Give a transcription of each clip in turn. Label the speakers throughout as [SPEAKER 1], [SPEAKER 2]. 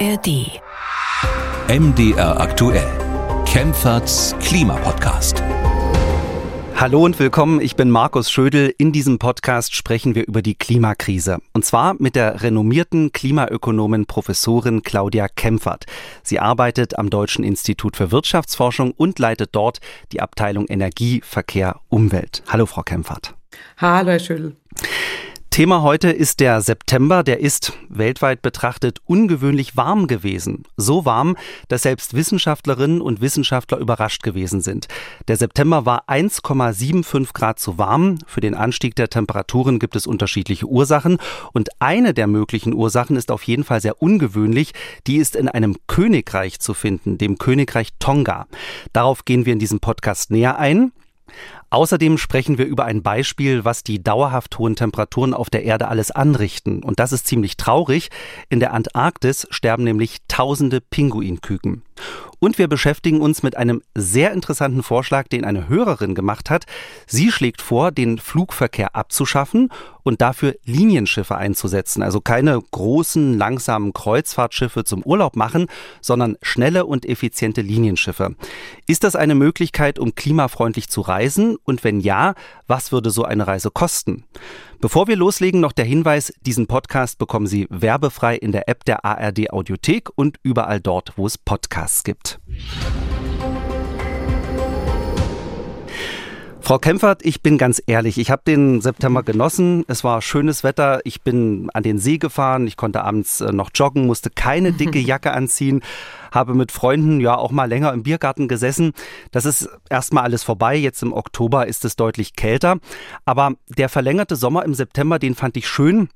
[SPEAKER 1] ARD.
[SPEAKER 2] MDR aktuell. Kempferts Klimapodcast.
[SPEAKER 3] Hallo und willkommen, ich bin Markus Schödel. In diesem Podcast sprechen wir über die Klimakrise. Und zwar mit der renommierten Klimaökonomin Professorin Claudia Kempfert. Sie arbeitet am Deutschen Institut für Wirtschaftsforschung und leitet dort die Abteilung Energie, Verkehr, Umwelt. Hallo, Frau Kempfert.
[SPEAKER 4] Hallo, Herr Schödel.
[SPEAKER 3] Thema heute ist der September. Der ist weltweit betrachtet ungewöhnlich warm gewesen. So warm, dass selbst Wissenschaftlerinnen und Wissenschaftler überrascht gewesen sind. Der September war 1,75 Grad zu warm. Für den Anstieg der Temperaturen gibt es unterschiedliche Ursachen. Und eine der möglichen Ursachen ist auf jeden Fall sehr ungewöhnlich. Die ist in einem Königreich zu finden, dem Königreich Tonga. Darauf gehen wir in diesem Podcast näher ein. Außerdem sprechen wir über ein Beispiel, was die dauerhaft hohen Temperaturen auf der Erde alles anrichten. Und das ist ziemlich traurig. In der Antarktis sterben nämlich tausende Pinguinküken. Und wir beschäftigen uns mit einem sehr interessanten Vorschlag, den eine Hörerin gemacht hat. Sie schlägt vor, den Flugverkehr abzuschaffen und dafür Linienschiffe einzusetzen. Also keine großen, langsamen Kreuzfahrtschiffe zum Urlaub machen, sondern schnelle und effiziente Linienschiffe. Ist das eine Möglichkeit, um klimafreundlich zu reisen? Und wenn ja, was würde so eine Reise kosten? Bevor wir loslegen, noch der Hinweis, diesen Podcast bekommen Sie werbefrei in der App der ARD Audiothek und überall dort, wo es Podcasts gibt. Frau Kempfert, ich bin ganz ehrlich, ich habe den September genossen. Es war schönes Wetter. Ich bin an den See gefahren. Ich konnte abends äh, noch joggen, musste keine dicke Jacke anziehen, habe mit Freunden ja auch mal länger im Biergarten gesessen. Das ist erstmal alles vorbei. Jetzt im Oktober ist es deutlich kälter. Aber der verlängerte Sommer im September, den fand ich schön.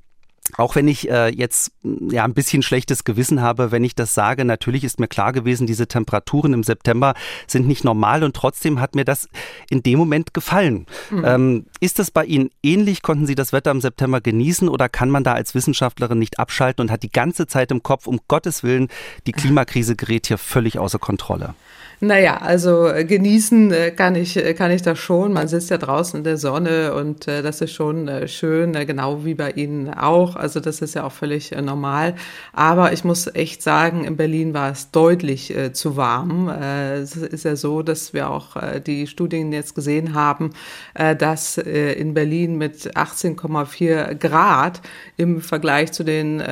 [SPEAKER 3] Auch wenn ich äh, jetzt ja ein bisschen schlechtes Gewissen habe, wenn ich das sage, natürlich ist mir klar gewesen, diese Temperaturen im September sind nicht normal und trotzdem hat mir das in dem Moment gefallen. Mhm. Ähm, ist das bei Ihnen ähnlich? Konnten Sie das Wetter im September genießen oder kann man da als Wissenschaftlerin nicht abschalten und hat die ganze Zeit im Kopf, um Gottes Willen, die Klimakrise gerät hier völlig außer Kontrolle?
[SPEAKER 4] Naja, also äh, genießen äh, kann ich, äh, kann ich das schon. Man sitzt ja draußen in der Sonne und das ist schon schön, genau wie bei Ihnen auch. Also das ist ja auch völlig normal. Aber ich muss echt sagen, in Berlin war es deutlich zu warm. Es ist ja so, dass wir auch die Studien jetzt gesehen haben, dass in Berlin mit 18,4 Grad im Vergleich zu den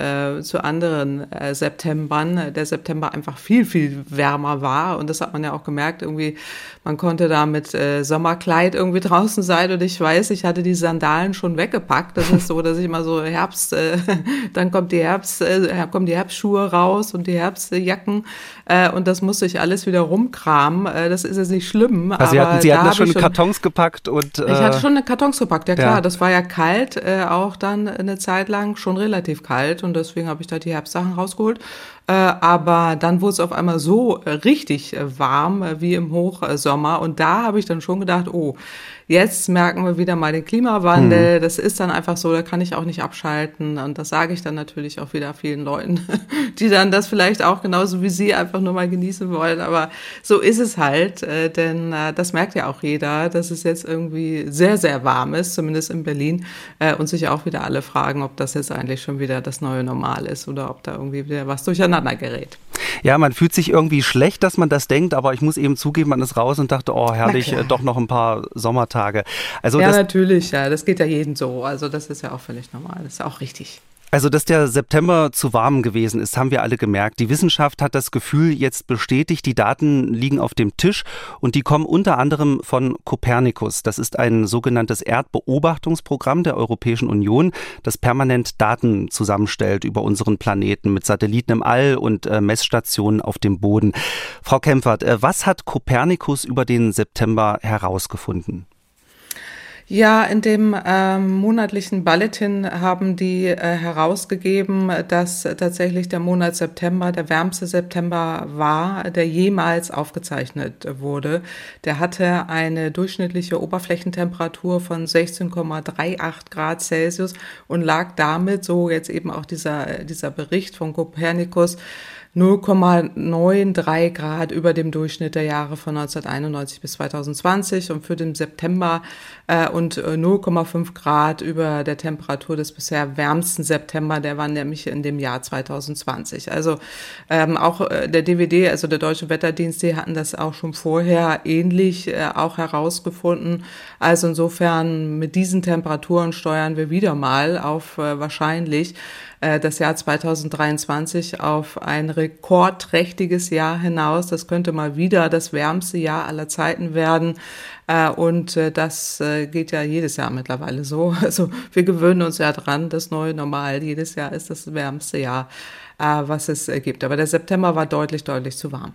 [SPEAKER 4] zu anderen Septembern der September einfach viel, viel wärmer war. Und das hat man ja auch gemerkt, irgendwie, man konnte da mit äh, Sommerkleid irgendwie draußen sein und ich weiß, ich hatte die Sandalen schon weggepackt. Das ist so, dass ich immer so Herbst, äh, dann kommt die Herbst, äh, kommen die Herbstschuhe raus und die Herbstjacken äh, und das musste ich alles wieder rumkramen. Äh, das ist jetzt nicht schlimm.
[SPEAKER 3] Also Sie hatten, Sie hatten das schon Kartons gepackt und.
[SPEAKER 4] Äh, ich hatte schon eine Kartons gepackt, ja klar. Ja. Das war ja kalt, äh, auch dann eine Zeit lang schon relativ kalt und deswegen habe ich da die Herbstsachen rausgeholt. Äh, aber dann wurde es auf einmal so äh, richtig äh, warm wie im Hochsommer. Und da habe ich dann schon gedacht, oh, Jetzt merken wir wieder mal den Klimawandel. Mhm. Das ist dann einfach so, da kann ich auch nicht abschalten. Und das sage ich dann natürlich auch wieder vielen Leuten, die dann das vielleicht auch genauso wie Sie einfach nur mal genießen wollen. Aber so ist es halt, äh, denn äh, das merkt ja auch jeder, dass es jetzt irgendwie sehr, sehr warm ist, zumindest in Berlin. Äh, und sich auch wieder alle fragen, ob das jetzt eigentlich schon wieder das neue Normal ist oder ob da irgendwie wieder was durcheinander gerät.
[SPEAKER 3] Ja, man fühlt sich irgendwie schlecht, dass man das denkt, aber ich muss eben zugeben, man ist raus und dachte, oh herrlich, doch noch ein paar Sommertage Tage.
[SPEAKER 4] Also ja, natürlich, ja, das geht ja jedem so. Also das ist ja auch völlig normal, das ist auch richtig.
[SPEAKER 3] Also, dass der September zu warm gewesen ist, haben wir alle gemerkt. Die Wissenschaft hat das Gefühl jetzt bestätigt, die Daten liegen auf dem Tisch und die kommen unter anderem von Copernicus. Das ist ein sogenanntes Erdbeobachtungsprogramm der Europäischen Union, das permanent Daten zusammenstellt über unseren Planeten mit Satelliten im All und äh, Messstationen auf dem Boden. Frau Kempfert, äh, was hat Copernicus über den September herausgefunden?
[SPEAKER 4] Ja, in dem ähm, monatlichen Bulletin haben die äh, herausgegeben, dass tatsächlich der Monat September der wärmste September war, der jemals aufgezeichnet wurde. Der hatte eine durchschnittliche Oberflächentemperatur von 16,38 Grad Celsius und lag damit, so jetzt eben auch dieser, dieser Bericht von Copernicus, 0,93 Grad über dem Durchschnitt der Jahre von 1991 bis 2020 und für den September äh, und 0,5 Grad über der Temperatur des bisher wärmsten September, der war nämlich in dem Jahr 2020. Also ähm, auch äh, der DWD, also der Deutsche Wetterdienst, die hatten das auch schon vorher ähnlich äh, auch herausgefunden. Also insofern mit diesen Temperaturen steuern wir wieder mal auf äh, wahrscheinlich äh, das Jahr 2023 auf ein rekordträchtiges Jahr hinaus. Das könnte mal wieder das wärmste Jahr aller Zeiten werden. Äh, und äh, das geht ja jedes Jahr mittlerweile so. Also wir gewöhnen uns ja dran, das neue Normal. Jedes Jahr ist das wärmste Jahr, was es gibt. Aber der September war deutlich, deutlich zu warm.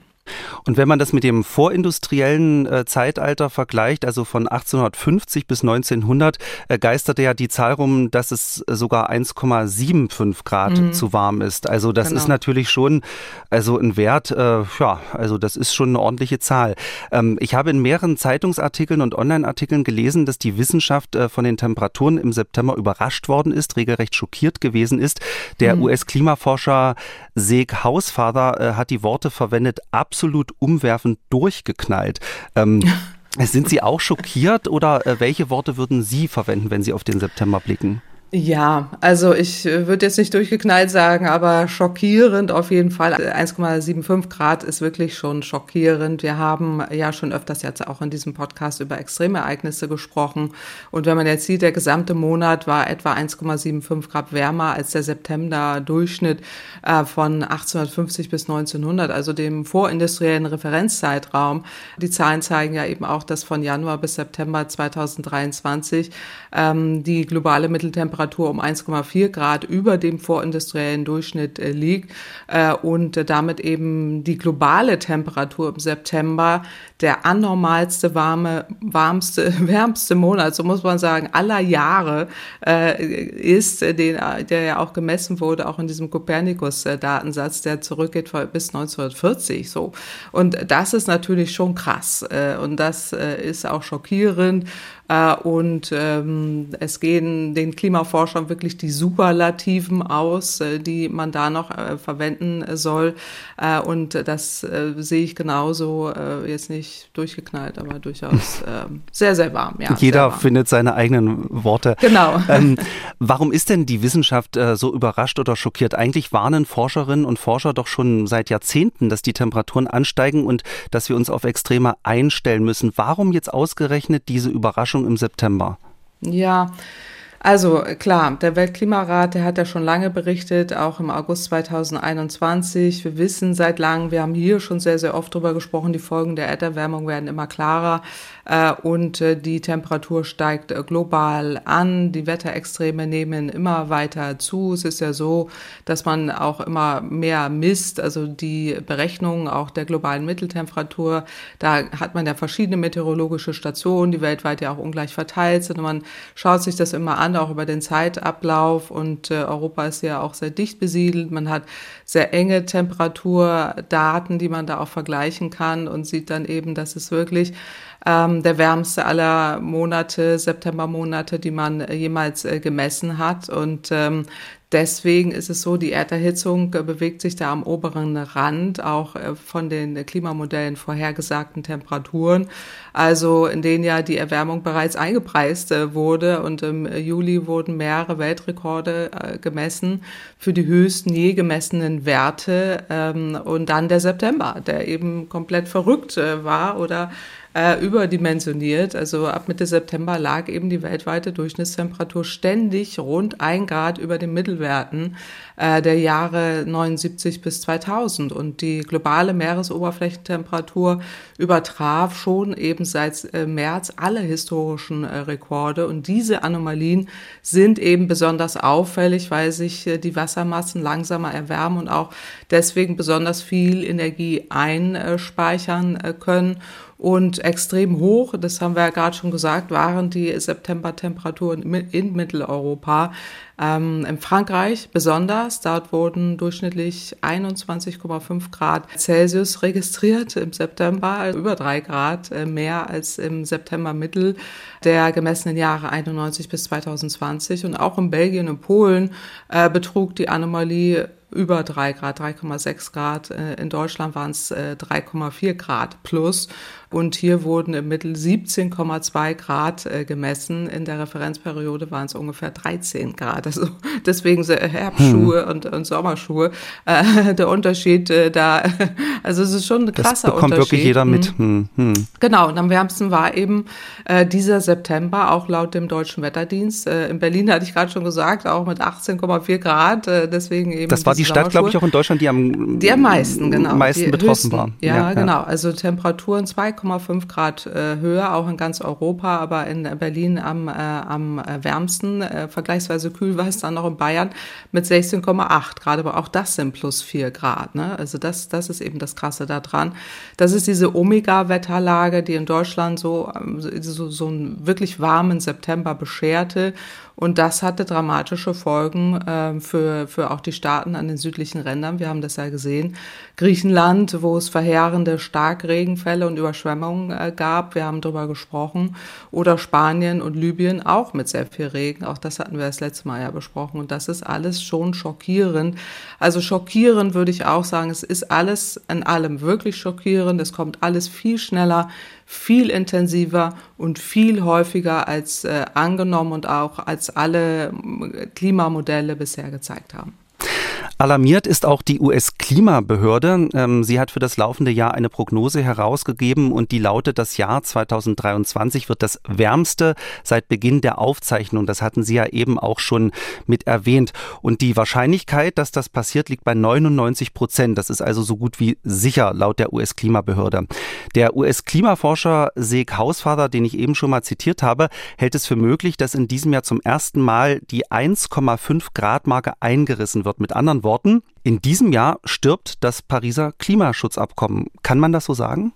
[SPEAKER 3] Und wenn man das mit dem vorindustriellen äh, Zeitalter vergleicht, also von 1850 bis 1900, äh, geisterte ja die Zahl rum, dass es sogar 1,75 Grad mhm. zu warm ist. Also das genau. ist natürlich schon also ein Wert, äh, ja, also das ist schon eine ordentliche Zahl. Ähm, ich habe in mehreren Zeitungsartikeln und Online-Artikeln gelesen, dass die Wissenschaft äh, von den Temperaturen im September überrascht worden ist, regelrecht schockiert gewesen ist. Der mhm. US-Klimaforscher Seg Hausvater äh, hat die Worte verwendet, absolut umwerfend durchgeknallt. Ähm, sind Sie auch schockiert oder äh, welche Worte würden Sie verwenden, wenn Sie auf den September blicken?
[SPEAKER 4] Ja, also ich äh, würde jetzt nicht durchgeknallt sagen, aber schockierend auf jeden Fall. 1,75 Grad ist wirklich schon schockierend. Wir haben ja schon öfters jetzt auch in diesem Podcast über Extremereignisse gesprochen. Und wenn man jetzt sieht, der gesamte Monat war etwa 1,75 Grad wärmer als der September-Durchschnitt äh, von 1850 bis 1900, also dem vorindustriellen Referenzzeitraum. Die Zahlen zeigen ja eben auch, dass von Januar bis September 2023 ähm, die globale Mitteltemperatur Temperatur um 1,4 Grad über dem vorindustriellen Durchschnitt äh, liegt äh, und äh, damit eben die globale Temperatur im September der anormalste warme, warmste, wärmste Monat, so muss man sagen, aller Jahre ist, den, der ja auch gemessen wurde, auch in diesem Copernicus-Datensatz, der zurückgeht bis 1940. So. Und das ist natürlich schon krass. Und das ist auch schockierend. Äh, und ähm, es gehen den Klimaforschern wirklich die Superlativen aus, äh, die man da noch äh, verwenden soll. und das sehe ich genauso, jetzt nicht durchgeknallt, aber durchaus ähm, sehr, sehr warm.
[SPEAKER 3] Ja, Jeder warm. findet seine eigenen Worte.
[SPEAKER 4] Genau. Ähm,
[SPEAKER 3] warum ist denn die Wissenschaft so überrascht oder schockiert? Eigentlich warnen Forscherinnen und Forscher doch schon seit Jahrzehnten, dass die Temperaturen ansteigen und dass wir uns auf Extreme einstellen müssen. Warum jetzt ausgerechnet diese? Überraschung im September?
[SPEAKER 4] Ja, also klar, der Weltklimarat, der hat ja schon lange berichtet, auch im August 2021. Wir wissen seit langem, wir haben hier schon sehr, sehr oft drüber gesprochen, die Folgen der Erderwärmung werden immer klarer äh, und äh, die Temperatur steigt äh, global an. Die Wetterextreme nehmen immer weiter zu. Es ist ja so, dass man auch immer mehr misst, also die Berechnungen auch der globalen Mitteltemperatur. Da hat man ja verschiedene meteorologische Stationen, die weltweit ja auch ungleich verteilt sind. Und man schaut sich das immer an an, auch über den Zeitablauf. Und äh, Europa ist ja auch sehr dicht besiedelt. Man hat sehr enge Temperaturdaten, die man da auch vergleichen kann und sieht dann eben, dass es wirklich ähm, der wärmste aller Monate, Septembermonate, die man jemals äh, gemessen hat. Und ähm, Deswegen ist es so, die Erderhitzung äh, bewegt sich da am oberen Rand auch äh, von den Klimamodellen vorhergesagten Temperaturen, also in denen ja die Erwärmung bereits eingepreist äh, wurde und im Juli wurden mehrere Weltrekorde gemessen für die höchsten je gemessenen Werte ähm, und dann der September, der eben komplett verrückt war oder äh, überdimensioniert. Also ab Mitte September lag eben die weltweite Durchschnittstemperatur ständig rund ein Grad über den Mittelwerten äh, der Jahre 79 bis 2000. Und die globale Meeresoberflächentemperatur übertraf schon eben seit äh, März alle historischen äh, Rekorde. Und diese Anomalien sind eben besonders auffällig, weil sich äh, die Wassermassen langsamer erwärmen und auch deswegen besonders viel Energie einspeichern äh, können und extrem hoch, das haben wir ja gerade schon gesagt, waren die September-Temperaturen in Mitteleuropa. Ähm, in Frankreich besonders, dort wurden durchschnittlich 21,5 Grad Celsius registriert im September, über drei Grad äh, mehr als im September Mittel der gemessenen Jahre 91 bis 2020. Und auch in Belgien und Polen äh, betrug die Anomalie über drei Grad, 3,6 Grad. Äh, in Deutschland waren es 3,4 Grad plus. Und hier wurden im Mittel 17,2 Grad äh, gemessen. In der Referenzperiode waren es ungefähr 13 Grad. Also deswegen so Herbstschuhe hm. und, und Sommerschuhe. Äh, der Unterschied äh, da, also es ist schon ein krasser
[SPEAKER 3] das bekommt
[SPEAKER 4] Unterschied.
[SPEAKER 3] wirklich jeder mit. Hm.
[SPEAKER 4] Hm. Genau, und am wärmsten war eben äh, dieser September, auch laut dem Deutschen Wetterdienst. Äh, in Berlin hatte ich gerade schon gesagt, auch mit 18,4 Grad. Äh, deswegen eben.
[SPEAKER 3] Das war die Stadt, glaube ich, auch in Deutschland, die am,
[SPEAKER 4] die am meisten, genau,
[SPEAKER 3] meisten betroffen höchsten, war.
[SPEAKER 4] Ja, ja, genau. Also Temperaturen 2, 2,5 Grad äh, höher, auch in ganz Europa, aber in Berlin am, äh, am äh, wärmsten. Äh, vergleichsweise kühl war es dann noch in Bayern mit 16,8 Grad, aber auch das sind plus 4 Grad. Ne? Also das, das ist eben das Krasse daran. Das ist diese Omega-Wetterlage, die in Deutschland so, ähm, so, so einen wirklich warmen September bescherte und das hatte dramatische Folgen äh, für, für auch die Staaten an den südlichen Rändern. Wir haben das ja gesehen. Griechenland, wo es verheerende Starkregenfälle und Überschwemmungen äh, gab. Wir haben darüber gesprochen. Oder Spanien und Libyen auch mit sehr viel Regen. Auch das hatten wir das letzte Mal ja besprochen. Und das ist alles schon schockierend. Also schockierend würde ich auch sagen. Es ist alles in allem wirklich schockierend. Es kommt alles viel schneller, viel intensiver und viel häufiger als äh, angenommen und auch als alle Klimamodelle bisher gezeigt haben.
[SPEAKER 3] Alarmiert ist auch die US-Klimabehörde. Ähm, sie hat für das laufende Jahr eine Prognose herausgegeben und die lautet, das Jahr 2023 wird das wärmste seit Beginn der Aufzeichnung. Das hatten Sie ja eben auch schon mit erwähnt. Und die Wahrscheinlichkeit, dass das passiert, liegt bei 99 Prozent. Das ist also so gut wie sicher laut der US-Klimabehörde. Der US-Klimaforscher Seek Hausvater, den ich eben schon mal zitiert habe, hält es für möglich, dass in diesem Jahr zum ersten Mal die 1,5 Grad Marke eingerissen wird. Mit anderen Worten, Worten, in diesem Jahr stirbt das Pariser Klimaschutzabkommen. Kann man das so sagen?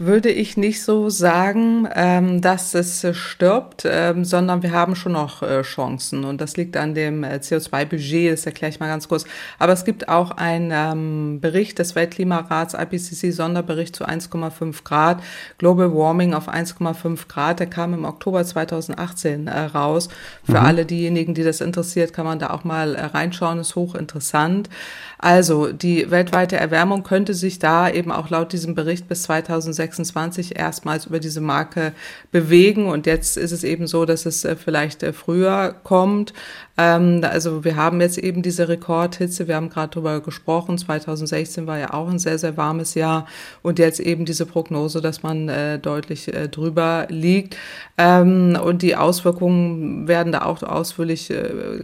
[SPEAKER 4] Würde ich nicht so sagen, ähm, dass es stirbt, ähm, sondern wir haben schon noch äh, Chancen. Und das liegt an dem äh, CO2-Budget, das erkläre ich mal ganz kurz. Aber es gibt auch einen ähm, Bericht des Weltklimarats, IPCC-Sonderbericht zu 1,5 Grad, Global Warming auf 1,5 Grad. Der kam im Oktober 2018 äh, raus. Für mhm. alle diejenigen, die das interessiert, kann man da auch mal äh, reinschauen, ist hochinteressant. Also die weltweite Erwärmung könnte sich da eben auch laut diesem Bericht bis 2026 erstmals über diese Marke bewegen. Und jetzt ist es eben so, dass es äh, vielleicht äh, früher kommt. Ähm, also wir haben jetzt eben diese Rekordhitze. Wir haben gerade darüber gesprochen. 2016 war ja auch ein sehr, sehr warmes Jahr. Und jetzt eben diese Prognose, dass man äh, deutlich drüber liegt. Ähm, und die Auswirkungen werden da auch ausführlich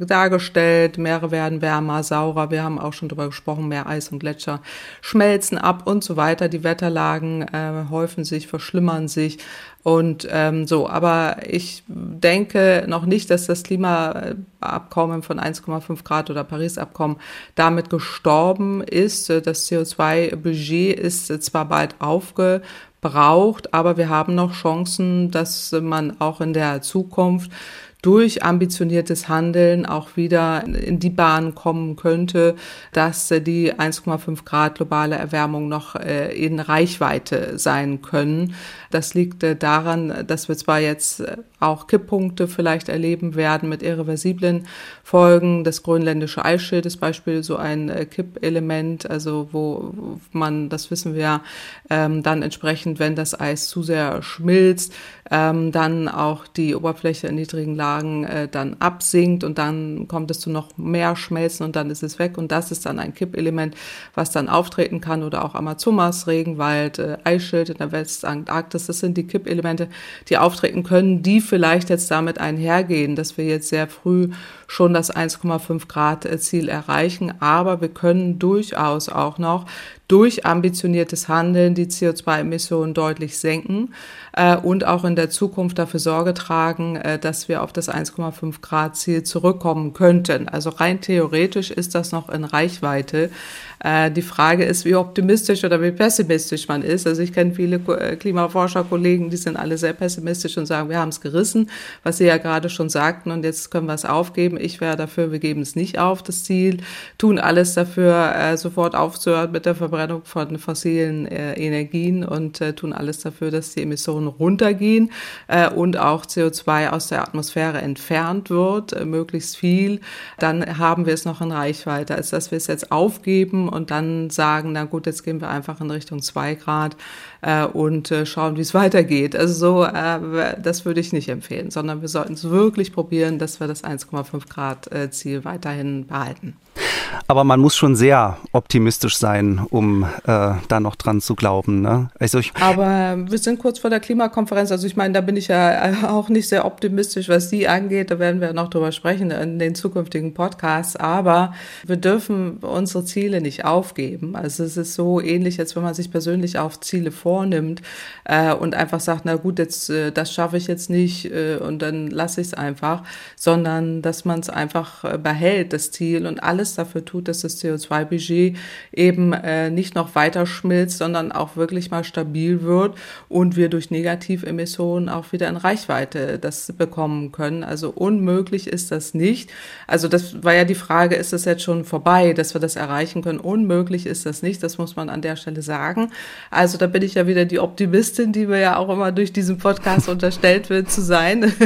[SPEAKER 4] dargestellt. Meere werden wärmer, saurer. Wir haben auch schon darüber gesprochen, mehr Eis und Gletscher schmelzen ab und so weiter. Die Wetterlagen äh, häufen sich, verschlimmern sich. Und ähm, so, aber ich denke noch nicht, dass das Klimaabkommen von 1,5 Grad oder Paris-Abkommen damit gestorben ist. Das CO2-Budget ist zwar bald aufgebraucht, aber wir haben noch Chancen, dass man auch in der Zukunft durch ambitioniertes Handeln auch wieder in die Bahn kommen könnte, dass äh, die 1,5 Grad globale Erwärmung noch äh, in Reichweite sein können. Das liegt äh, daran, dass wir zwar jetzt auch Kipppunkte vielleicht erleben werden mit irreversiblen Folgen. Das grönländische Eisschild ist Beispiel so ein Kippelement, also wo man, das wissen wir, ähm, dann entsprechend, wenn das Eis zu sehr schmilzt, ähm, dann auch die Oberfläche in niedrigen Lagen äh, dann absinkt und dann kommt es zu noch mehr Schmelzen und dann ist es weg und das ist dann ein Kippelement, was dann auftreten kann oder auch Amazonas, Regenwald, äh, Eisschild in der Westantarktis. Das sind die Kippelemente, die auftreten können, die vielleicht jetzt damit einhergehen, dass wir jetzt sehr früh schon das 1,5 Grad Ziel erreichen, aber wir können durchaus auch noch durch ambitioniertes Handeln die CO2-Emissionen deutlich senken äh, und auch in der Zukunft dafür Sorge tragen, äh, dass wir auf das 1,5 Grad Ziel zurückkommen könnten. Also rein theoretisch ist das noch in Reichweite. Äh, die Frage ist, wie optimistisch oder wie pessimistisch man ist. Also ich kenne viele äh, Klimaforscherkollegen, die sind alle sehr pessimistisch und sagen, wir haben es gerissen, was Sie ja gerade schon sagten und jetzt können wir es aufgeben. Ich wäre dafür, wir geben es nicht auf, das Ziel, tun alles dafür, äh, sofort aufzuhören mit der Verbrennung von fossilen Energien und tun alles dafür, dass die Emissionen runtergehen und auch CO2 aus der Atmosphäre entfernt wird, äh, möglichst viel, dann haben wir es noch in Reichweite, als dass wir es jetzt aufgeben und dann sagen, na gut, jetzt gehen wir einfach in Richtung zwei Grad äh, und äh, schauen, wie es weitergeht. Also so, äh, das würde ich nicht empfehlen, sondern wir sollten es wirklich probieren, dass wir das 1,5 Grad äh, Ziel weiterhin behalten.
[SPEAKER 3] Aber man muss schon sehr optimistisch sein, um äh, da noch dran zu glauben. Ne?
[SPEAKER 4] Also ich Aber wir sind kurz vor der Klimakonferenz. Also ich meine, da bin ich ja auch nicht sehr optimistisch, was die angeht. Da werden wir noch drüber sprechen in den zukünftigen Podcasts. Aber wir dürfen unsere Ziele nicht aufgeben. Also es ist so ähnlich, als wenn man sich persönlich auch Ziele vornimmt äh, und einfach sagt, na gut, jetzt äh, das schaffe ich jetzt nicht äh, und dann lasse ich es einfach, sondern dass man es einfach äh, behält, das Ziel und alles dafür tut, dass das CO2-Budget eben äh, nicht noch weiter schmilzt, sondern auch wirklich mal stabil wird und wir durch Negativemissionen auch wieder in Reichweite das bekommen können. Also unmöglich ist das nicht. Also das war ja die Frage, ist das jetzt schon vorbei, dass wir das erreichen können? Unmöglich ist das nicht, das muss man an der Stelle sagen. Also da bin ich ja wieder die Optimistin, die mir ja auch immer durch diesen Podcast unterstellt wird zu sein.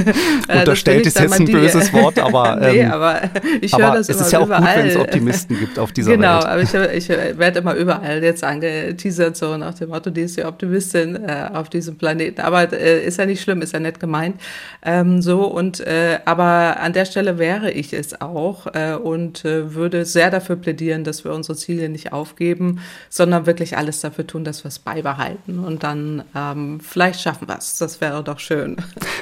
[SPEAKER 3] Äh, unterstellt ist jetzt ein böses Wort, aber, ähm, nee,
[SPEAKER 4] aber ich höre das immer
[SPEAKER 3] ist ja auch
[SPEAKER 4] überall.
[SPEAKER 3] Gut, Optimisten gibt auf dieser
[SPEAKER 4] genau,
[SPEAKER 3] Welt.
[SPEAKER 4] Genau, aber ich, ich werde immer überall jetzt angeteasert, so nach dem Motto, die ist die Optimistin äh, auf diesem Planeten. Aber äh, ist ja nicht schlimm, ist ja nett gemeint. Ähm, so und äh, aber an der Stelle wäre ich es auch äh, und äh, würde sehr dafür plädieren, dass wir unsere Ziele nicht aufgeben, sondern wirklich alles dafür tun, dass wir es beibehalten. Und dann ähm, vielleicht schaffen wir es. Das wäre doch schön.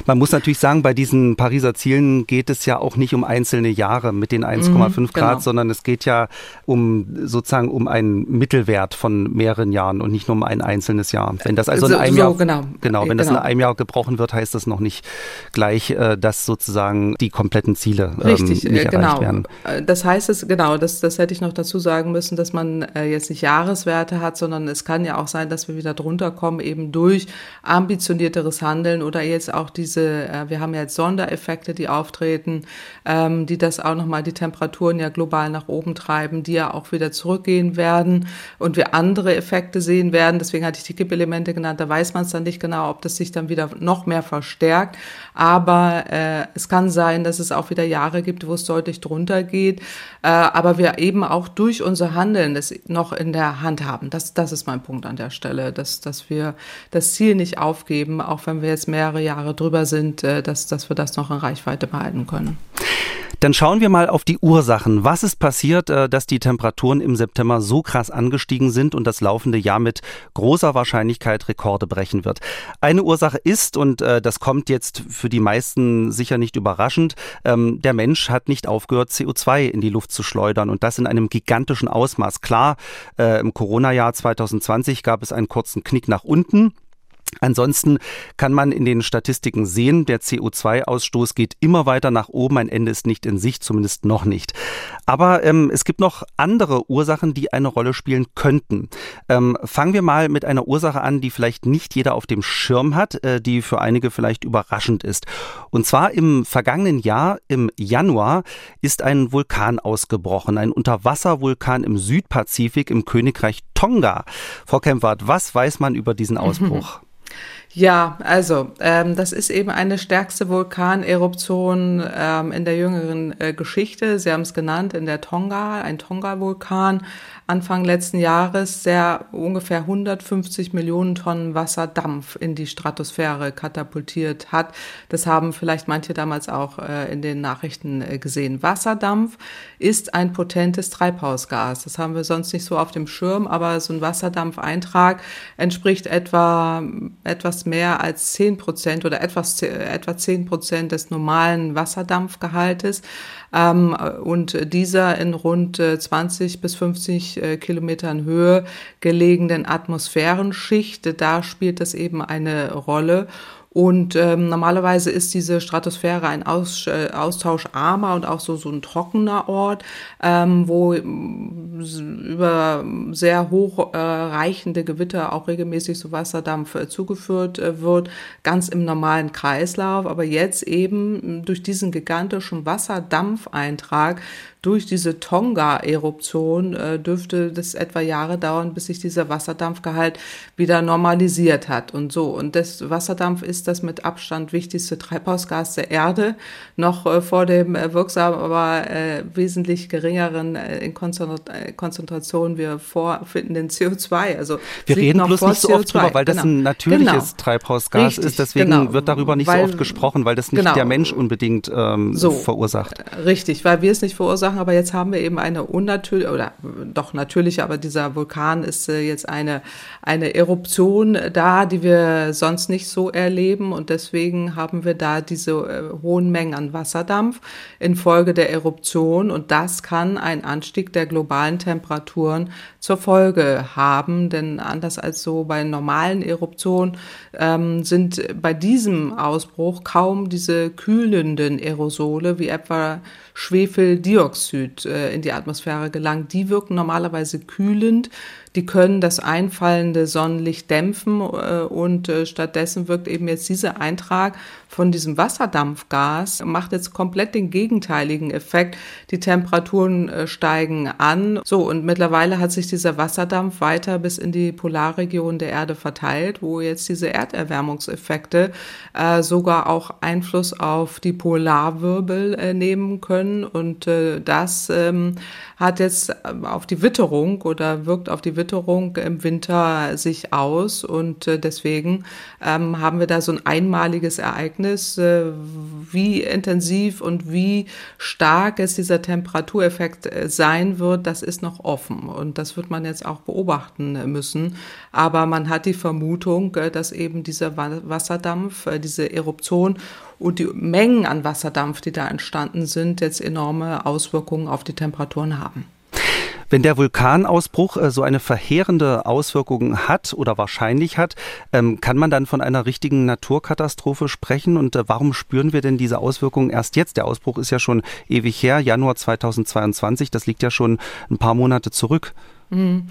[SPEAKER 3] Man muss natürlich sagen, bei diesen Pariser Zielen geht es ja auch nicht um einzelne Jahre mit den 1,5 mhm, Grad, genau. sondern es geht ja um sozusagen um einen Mittelwert von mehreren Jahren und nicht nur um ein einzelnes Jahr. Wenn das also in einem so, Jahr genau. genau, wenn genau. das in genau. einem Jahr gebrochen wird, heißt das noch nicht gleich, äh, dass sozusagen die kompletten Ziele ähm, Richtig, nicht äh,
[SPEAKER 4] genau.
[SPEAKER 3] werden.
[SPEAKER 4] Äh, das heißt es genau, das, das hätte ich noch dazu sagen müssen, dass man jetzt nicht Jahreswerte hat, sondern es kann ja auch sein, dass wir wieder drunter kommen, eben durch ambitionierteres Handeln oder jetzt auch diese, wir haben ja jetzt Sondereffekte, die auftreten, ähm, die das auch nochmal die Temperaturen ja global nach oben treiben, die ja auch wieder zurückgehen werden und wir andere Effekte sehen werden. Deswegen hatte ich die Kippelemente genannt. Da weiß man es dann nicht genau, ob das sich dann wieder noch mehr verstärkt. Aber äh, es kann sein, dass es auch wieder Jahre gibt, wo es deutlich drunter geht. Äh, aber wir eben auch durch unser Handeln das noch in der Hand haben. Das, das ist mein Punkt an der Stelle, dass, dass wir das Ziel nicht aufgeben, auch wenn wir jetzt mehrere Jahre drüber sind, äh, dass, dass wir das noch in Reichweite behalten können.
[SPEAKER 3] Dann schauen wir mal auf die Ursachen. Was ist passiert, äh, dass die Temperaturen im September so krass angestiegen sind und das laufende Jahr mit großer Wahrscheinlichkeit Rekorde brechen wird? Eine Ursache ist, und äh, das kommt jetzt für die meisten sicher nicht überraschend, ähm, der Mensch hat nicht aufgehört, CO2 in die Luft zu schleudern und das in einem gigantischen Ausmaß. Klar, äh, im Corona-Jahr 2020 gab es einen kurzen Knick nach unten. Ansonsten kann man in den Statistiken sehen, der CO2-Ausstoß geht immer weiter nach oben. Ein Ende ist nicht in Sicht, zumindest noch nicht. Aber ähm, es gibt noch andere Ursachen, die eine Rolle spielen könnten. Ähm, fangen wir mal mit einer Ursache an, die vielleicht nicht jeder auf dem Schirm hat, äh, die für einige vielleicht überraschend ist. Und zwar im vergangenen Jahr, im Januar, ist ein Vulkan ausgebrochen, ein Unterwasservulkan im Südpazifik im Königreich Tonga. Frau Kempfert, was weiß man über diesen Ausbruch?
[SPEAKER 4] Ja, also ähm, das ist eben eine stärkste Vulkaneruption ähm, in der jüngeren äh, Geschichte. Sie haben es genannt in der Tonga, ein Tonga-Vulkan. Anfang letzten Jahres der ungefähr 150 Millionen Tonnen Wasserdampf in die Stratosphäre katapultiert hat. Das haben vielleicht manche damals auch äh, in den Nachrichten äh, gesehen. Wasserdampf ist ein potentes Treibhausgas. Das haben wir sonst nicht so auf dem Schirm, aber so ein Wasserdampfeintrag entspricht etwa etwas mehr als 10 Prozent oder etwas, etwa 10 Prozent des normalen Wasserdampfgehaltes ähm, und dieser in rund 20 äh, bis 50 äh, Kilometern Höhe gelegenen Atmosphärenschicht, da spielt das eben eine Rolle. Und ähm, normalerweise ist diese Stratosphäre ein Aus, äh, austauscharmer und auch so, so ein trockener Ort, ähm, wo über sehr hochreichende äh, Gewitter auch regelmäßig so Wasserdampf äh, zugeführt äh, wird, ganz im normalen Kreislauf. Aber jetzt eben durch diesen gigantischen Wasserdampfeintrag durch diese Tonga-Eruption äh, dürfte das etwa Jahre dauern, bis sich dieser Wasserdampfgehalt wieder normalisiert hat und so. Und das Wasserdampf ist das mit Abstand wichtigste Treibhausgas der Erde, noch äh, vor dem äh, wirksam, aber äh, wesentlich geringeren äh, in Konzentration wir vorfindenden CO2. Also
[SPEAKER 3] wir reden bloß nicht so oft drüber, weil das genau. ein natürliches genau. Treibhausgas Richtig, ist. Deswegen genau. wird darüber nicht weil, so oft gesprochen, weil das nicht genau. der Mensch unbedingt ähm, so, verursacht.
[SPEAKER 4] Richtig, weil wir es nicht verursachen, aber jetzt haben wir eben eine unnatürliche oder doch natürliche, aber dieser Vulkan ist äh, jetzt eine, eine Eruption da, die wir sonst nicht so erleben. Und deswegen haben wir da diese äh, hohen Mengen an Wasserdampf infolge der Eruption. Und das kann einen Anstieg der globalen Temperaturen zur Folge haben, denn anders als so bei normalen Eruptionen ähm, sind bei diesem Ausbruch kaum diese kühlenden Aerosole wie etwa Schwefeldioxid äh, in die Atmosphäre gelangt. Die wirken normalerweise kühlend, die können das einfallende Sonnenlicht dämpfen äh, und äh, stattdessen wirkt eben jetzt dieser Eintrag von diesem Wasserdampfgas, macht jetzt komplett den gegenteiligen Effekt. Die Temperaturen äh, steigen an. So, und mittlerweile hat sich dieser Wasserdampf weiter bis in die Polarregion der Erde verteilt, wo jetzt diese Erderwärmungseffekte äh, sogar auch Einfluss auf die Polarwirbel äh, nehmen können. Und äh, das ähm, hat jetzt auf die Witterung oder wirkt auf die Witterung im Winter sich aus. Und äh, deswegen ähm, haben wir da so ein einmaliges Ereignis. Äh, wie intensiv und wie stark es dieser Temperatureffekt äh, sein wird, das ist noch offen. Und das wird man jetzt auch beobachten müssen. Aber man hat die Vermutung, dass eben dieser Wasserdampf, diese Eruption und die Mengen an Wasserdampf, die da entstanden sind, jetzt enorme Auswirkungen auf die Temperaturen haben.
[SPEAKER 3] Wenn der Vulkanausbruch äh, so eine verheerende Auswirkung hat oder wahrscheinlich hat, ähm, kann man dann von einer richtigen Naturkatastrophe sprechen? Und äh, warum spüren wir denn diese Auswirkungen erst jetzt? Der Ausbruch ist ja schon ewig her, Januar 2022, das liegt ja schon ein paar Monate zurück. Mhm.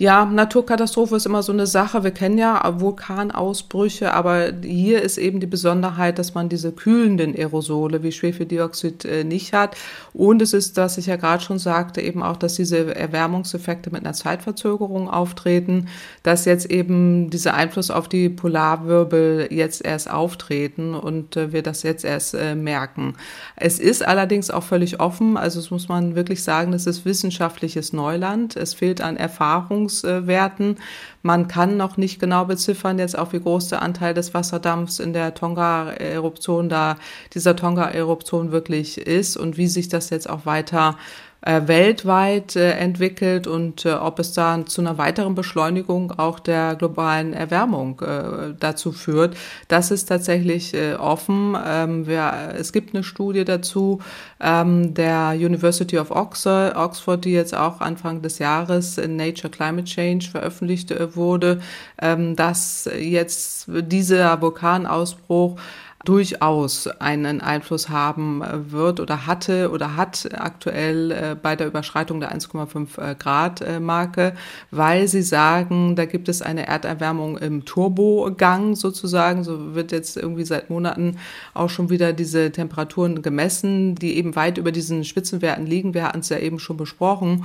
[SPEAKER 4] Ja, Naturkatastrophe ist immer so eine Sache. Wir kennen ja Vulkanausbrüche, aber hier ist eben die Besonderheit, dass man diese kühlenden Aerosole wie Schwefeldioxid äh, nicht hat. Und es ist, was ich ja gerade schon sagte, eben auch, dass diese Erwärmungseffekte mit einer Zeitverzögerung auftreten, dass jetzt eben dieser Einfluss auf die Polarwirbel jetzt erst auftreten und äh, wir das jetzt erst äh, merken. Es ist allerdings auch völlig offen, also es muss man wirklich sagen, das ist wissenschaftliches Neuland. Es fehlt an Erfahrung Erfahrungswerten. Man kann noch nicht genau beziffern, jetzt auch wie groß der Anteil des Wasserdampfs in der Tonga-Eruption da, dieser Tonga-Eruption wirklich ist und wie sich das jetzt auch weiter weltweit äh, entwickelt und äh, ob es da zu einer weiteren Beschleunigung auch der globalen Erwärmung äh, dazu führt. Das ist tatsächlich äh, offen. Ähm, es gibt eine Studie dazu ähm, der University of Oxford, die jetzt auch Anfang des Jahres in Nature Climate Change veröffentlicht äh, wurde, ähm, dass jetzt dieser Vulkanausbruch durchaus einen Einfluss haben äh, wird oder hatte oder hat aktuell äh, bei der Überschreitung der 1,5 äh, Grad Marke, weil sie sagen, da gibt es eine Erderwärmung im Turbogang sozusagen. So wird jetzt irgendwie seit Monaten auch schon wieder diese Temperaturen gemessen, die eben weit über diesen Spitzenwerten liegen. Wir hatten es ja eben schon besprochen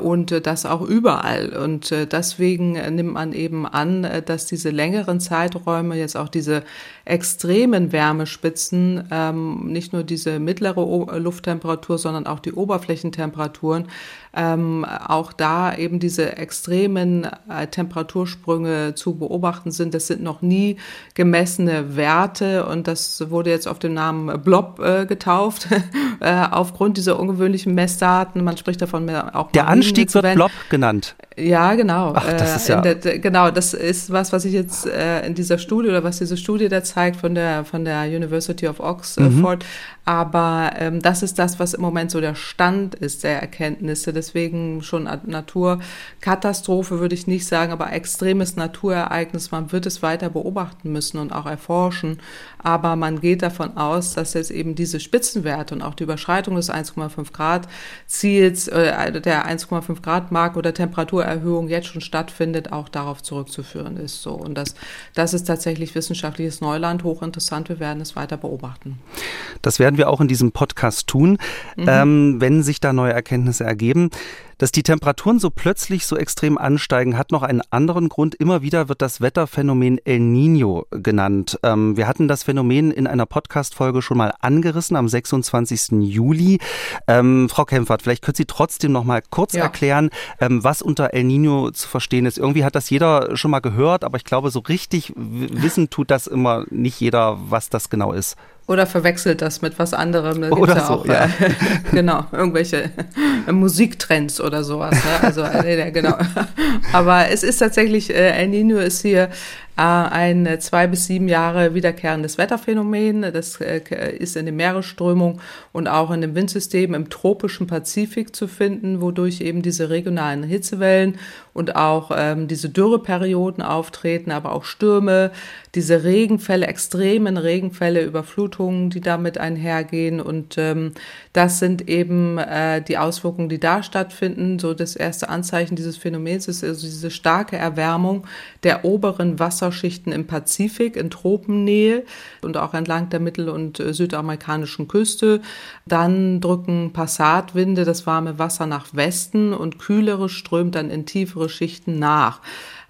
[SPEAKER 4] und das auch überall. Und deswegen nimmt man eben an, dass diese längeren Zeiträume jetzt auch diese extremen Wärmespitzen, ähm, nicht nur diese mittlere o Lufttemperatur, sondern auch die Oberflächentemperaturen, ähm, auch da eben diese extremen äh, Temperatursprünge zu beobachten sind. Das sind noch nie gemessene Werte und das wurde jetzt auf den Namen Blob äh, getauft, äh, aufgrund dieser ungewöhnlichen Messdaten. Man spricht davon auch.
[SPEAKER 3] Der Anstieg wird Blob genannt.
[SPEAKER 4] Ja, genau.
[SPEAKER 3] Ach, das ist ja
[SPEAKER 4] der, genau, das ist was, was ich jetzt äh, in dieser Studie oder was diese Studie da zeigt von der von der University of Oxford. Mhm. Aber ähm, das ist das, was im Moment so der Stand ist der Erkenntnisse. Deswegen schon Naturkatastrophe würde ich nicht sagen, aber extremes Naturereignis. Man wird es weiter beobachten müssen und auch erforschen. Aber man geht davon aus, dass jetzt eben diese Spitzenwerte und auch die Überschreitung des 1,5 Grad Ziels, äh, der 1,5 Grad Mark oder Temperaturerhöhung jetzt schon stattfindet, auch darauf zurückzuführen ist. So und das, das ist tatsächlich wissenschaftliches Neuland, hochinteressant interessant. Wir werden es weiter beobachten.
[SPEAKER 3] Das werden wir auch in diesem Podcast tun, mhm. ähm, wenn sich da neue Erkenntnisse ergeben. Dass die Temperaturen so plötzlich so extrem ansteigen, hat noch einen anderen Grund. Immer wieder wird das Wetterphänomen El Nino genannt. Ähm, wir hatten das Phänomen in einer Podcast-Folge schon mal angerissen am 26. Juli. Ähm, Frau Kempfert, vielleicht können Sie trotzdem noch mal kurz ja. erklären, ähm, was unter El Nino zu verstehen ist. Irgendwie hat das jeder schon mal gehört, aber ich glaube, so richtig wissen tut das immer nicht jeder, was das genau ist.
[SPEAKER 4] Oder verwechselt das mit was anderem.
[SPEAKER 3] Da oder ja so, auch, ja. Äh,
[SPEAKER 4] genau, irgendwelche Musiktrends oder sowas. Ne? Also, äh, genau. Aber es ist tatsächlich, äh, El Nino ist hier äh, ein zwei bis sieben Jahre wiederkehrendes Wetterphänomen. Das äh, ist in den Meeresströmungen und auch in dem Windsystem im tropischen Pazifik zu finden, wodurch eben diese regionalen Hitzewellen und auch ähm, diese Dürreperioden auftreten, aber auch Stürme, diese Regenfälle, extremen Regenfälle, Überflutungen, die damit einhergehen. Und ähm, das sind eben äh, die Auswirkungen, die da stattfinden. So das erste Anzeichen dieses Phänomens ist also diese starke Erwärmung der oberen Wasserschichten im Pazifik, in Tropennähe und auch entlang der mittel- und äh, südamerikanischen Küste. Dann drücken Passatwinde das warme Wasser nach Westen und kühlere strömt dann in tiefere Schichten nach.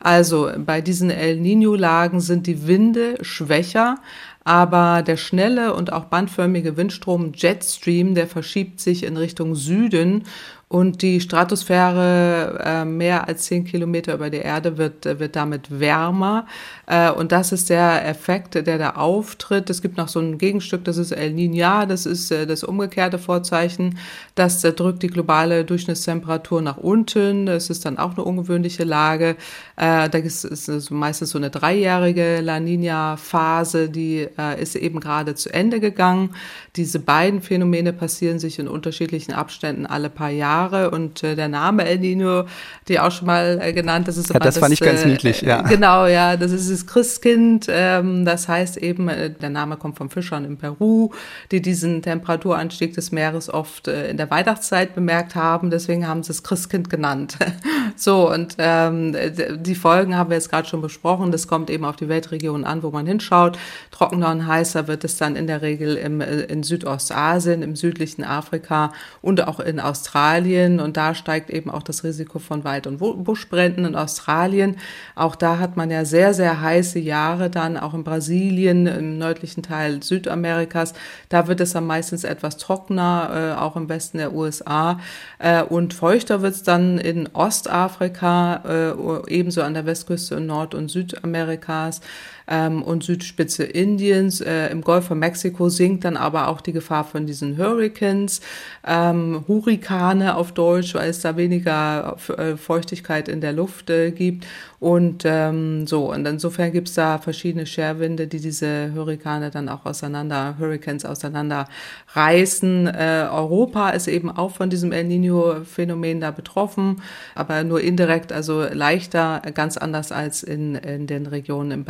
[SPEAKER 4] Also bei diesen El Nino-Lagen sind die Winde schwächer, aber der schnelle und auch bandförmige Windstrom Jetstream, der verschiebt sich in Richtung Süden und die Stratosphäre äh, mehr als zehn Kilometer über der Erde wird, wird damit wärmer. Äh, und das ist der Effekt, der da auftritt. Es gibt noch so ein Gegenstück, das ist El Niño, das ist äh, das umgekehrte Vorzeichen. Das äh, drückt die globale Durchschnittstemperatur nach unten. Das ist dann auch eine ungewöhnliche Lage. Äh, da ist, ist meistens so eine dreijährige La Niña-Phase, die äh, ist eben gerade zu Ende gegangen. Diese beiden Phänomene passieren sich in unterschiedlichen Abständen alle paar Jahre und äh, der Name El Nino, die auch schon mal äh, genannt, das ist
[SPEAKER 3] ja, das, das fand ich ganz äh, niedlich, ja.
[SPEAKER 4] Genau, ja, das ist das Christkind. Ähm, das heißt eben, äh, der Name kommt von Fischern in Peru, die diesen Temperaturanstieg des Meeres oft äh, in der Weihnachtszeit bemerkt haben. Deswegen haben sie es Christkind genannt. so und ähm, die Folgen haben wir jetzt gerade schon besprochen. Das kommt eben auf die Weltregion an, wo man hinschaut. Trockener und heißer wird es dann in der Regel im, äh, in Südostasien, im südlichen Afrika und auch in Australien. Und da steigt eben auch das Risiko von Wald- und Buschbränden in Australien. Auch da hat man ja sehr, sehr heiße Jahre dann, auch in Brasilien, im nördlichen Teil Südamerikas. Da wird es dann meistens etwas trockener, äh, auch im Westen der USA. Äh, und feuchter wird es dann in Ostafrika, äh, ebenso an der Westküste in Nord- und Südamerikas ähm, und Südspitze Indiens. Äh, Im Golf von Mexiko sinkt dann aber auch die Gefahr von diesen Hurricanes, ähm, Hurrikane auf Deutsch, weil es da weniger äh, Feuchtigkeit in der Luft äh, gibt. Und ähm, so, und insofern gibt es da verschiedene Scherwinde, die diese Hurrikane dann auch auseinander, Hurricanes auseinander reißen. Äh, Europa ist eben auch von diesem El Nino-Phänomen da betroffen, aber nur indirekt, also leichter, ganz anders als in, in den Regionen im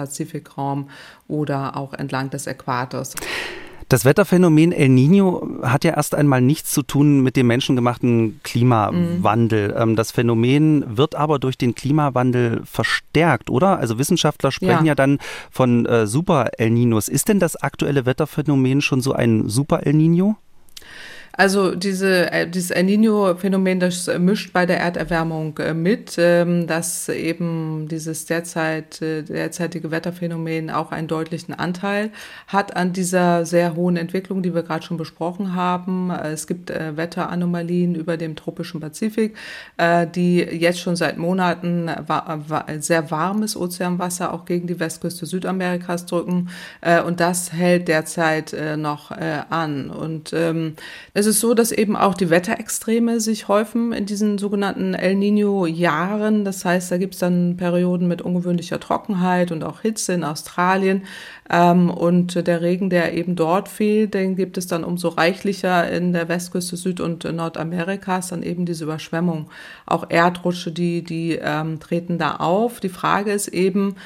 [SPEAKER 4] Pazifikraum oder auch entlang des Äquators.
[SPEAKER 3] Das Wetterphänomen El Nino hat ja erst einmal nichts zu tun mit dem menschengemachten Klimawandel. Mhm. Das Phänomen wird aber durch den Klimawandel verstärkt, oder? Also Wissenschaftler sprechen ja, ja dann von äh, Super El Ninos. Ist denn das aktuelle Wetterphänomen schon so ein Super El Nino?
[SPEAKER 4] Also diese, äh, dieses El Nino-Phänomen, das mischt bei der Erderwärmung äh, mit, ähm, dass eben dieses derzeit, äh, derzeitige Wetterphänomen auch einen deutlichen Anteil hat an dieser sehr hohen Entwicklung, die wir gerade schon besprochen haben. Es gibt Wetteranomalien über dem tropischen Pazifik, die jetzt schon seit Monaten sehr warmes Ozeanwasser auch gegen die Westküste Südamerikas drücken. Und das hält derzeit noch an. Und ähm, es ist so, dass eben auch die Wetterextreme sich häufen in diesen sogenannten El Nino-Jahren. Das heißt, da gibt es dann Perioden mit ungewöhnlicher Trockenheit und auch Hitze in Australien. Ähm, und der Regen, der eben dort fehlt, den gibt es dann umso reichlicher in der Westküste Süd- und Nordamerikas, dann eben diese Überschwemmung. Auch Erdrutsche, die, die ähm, treten da auf. Die Frage ist eben,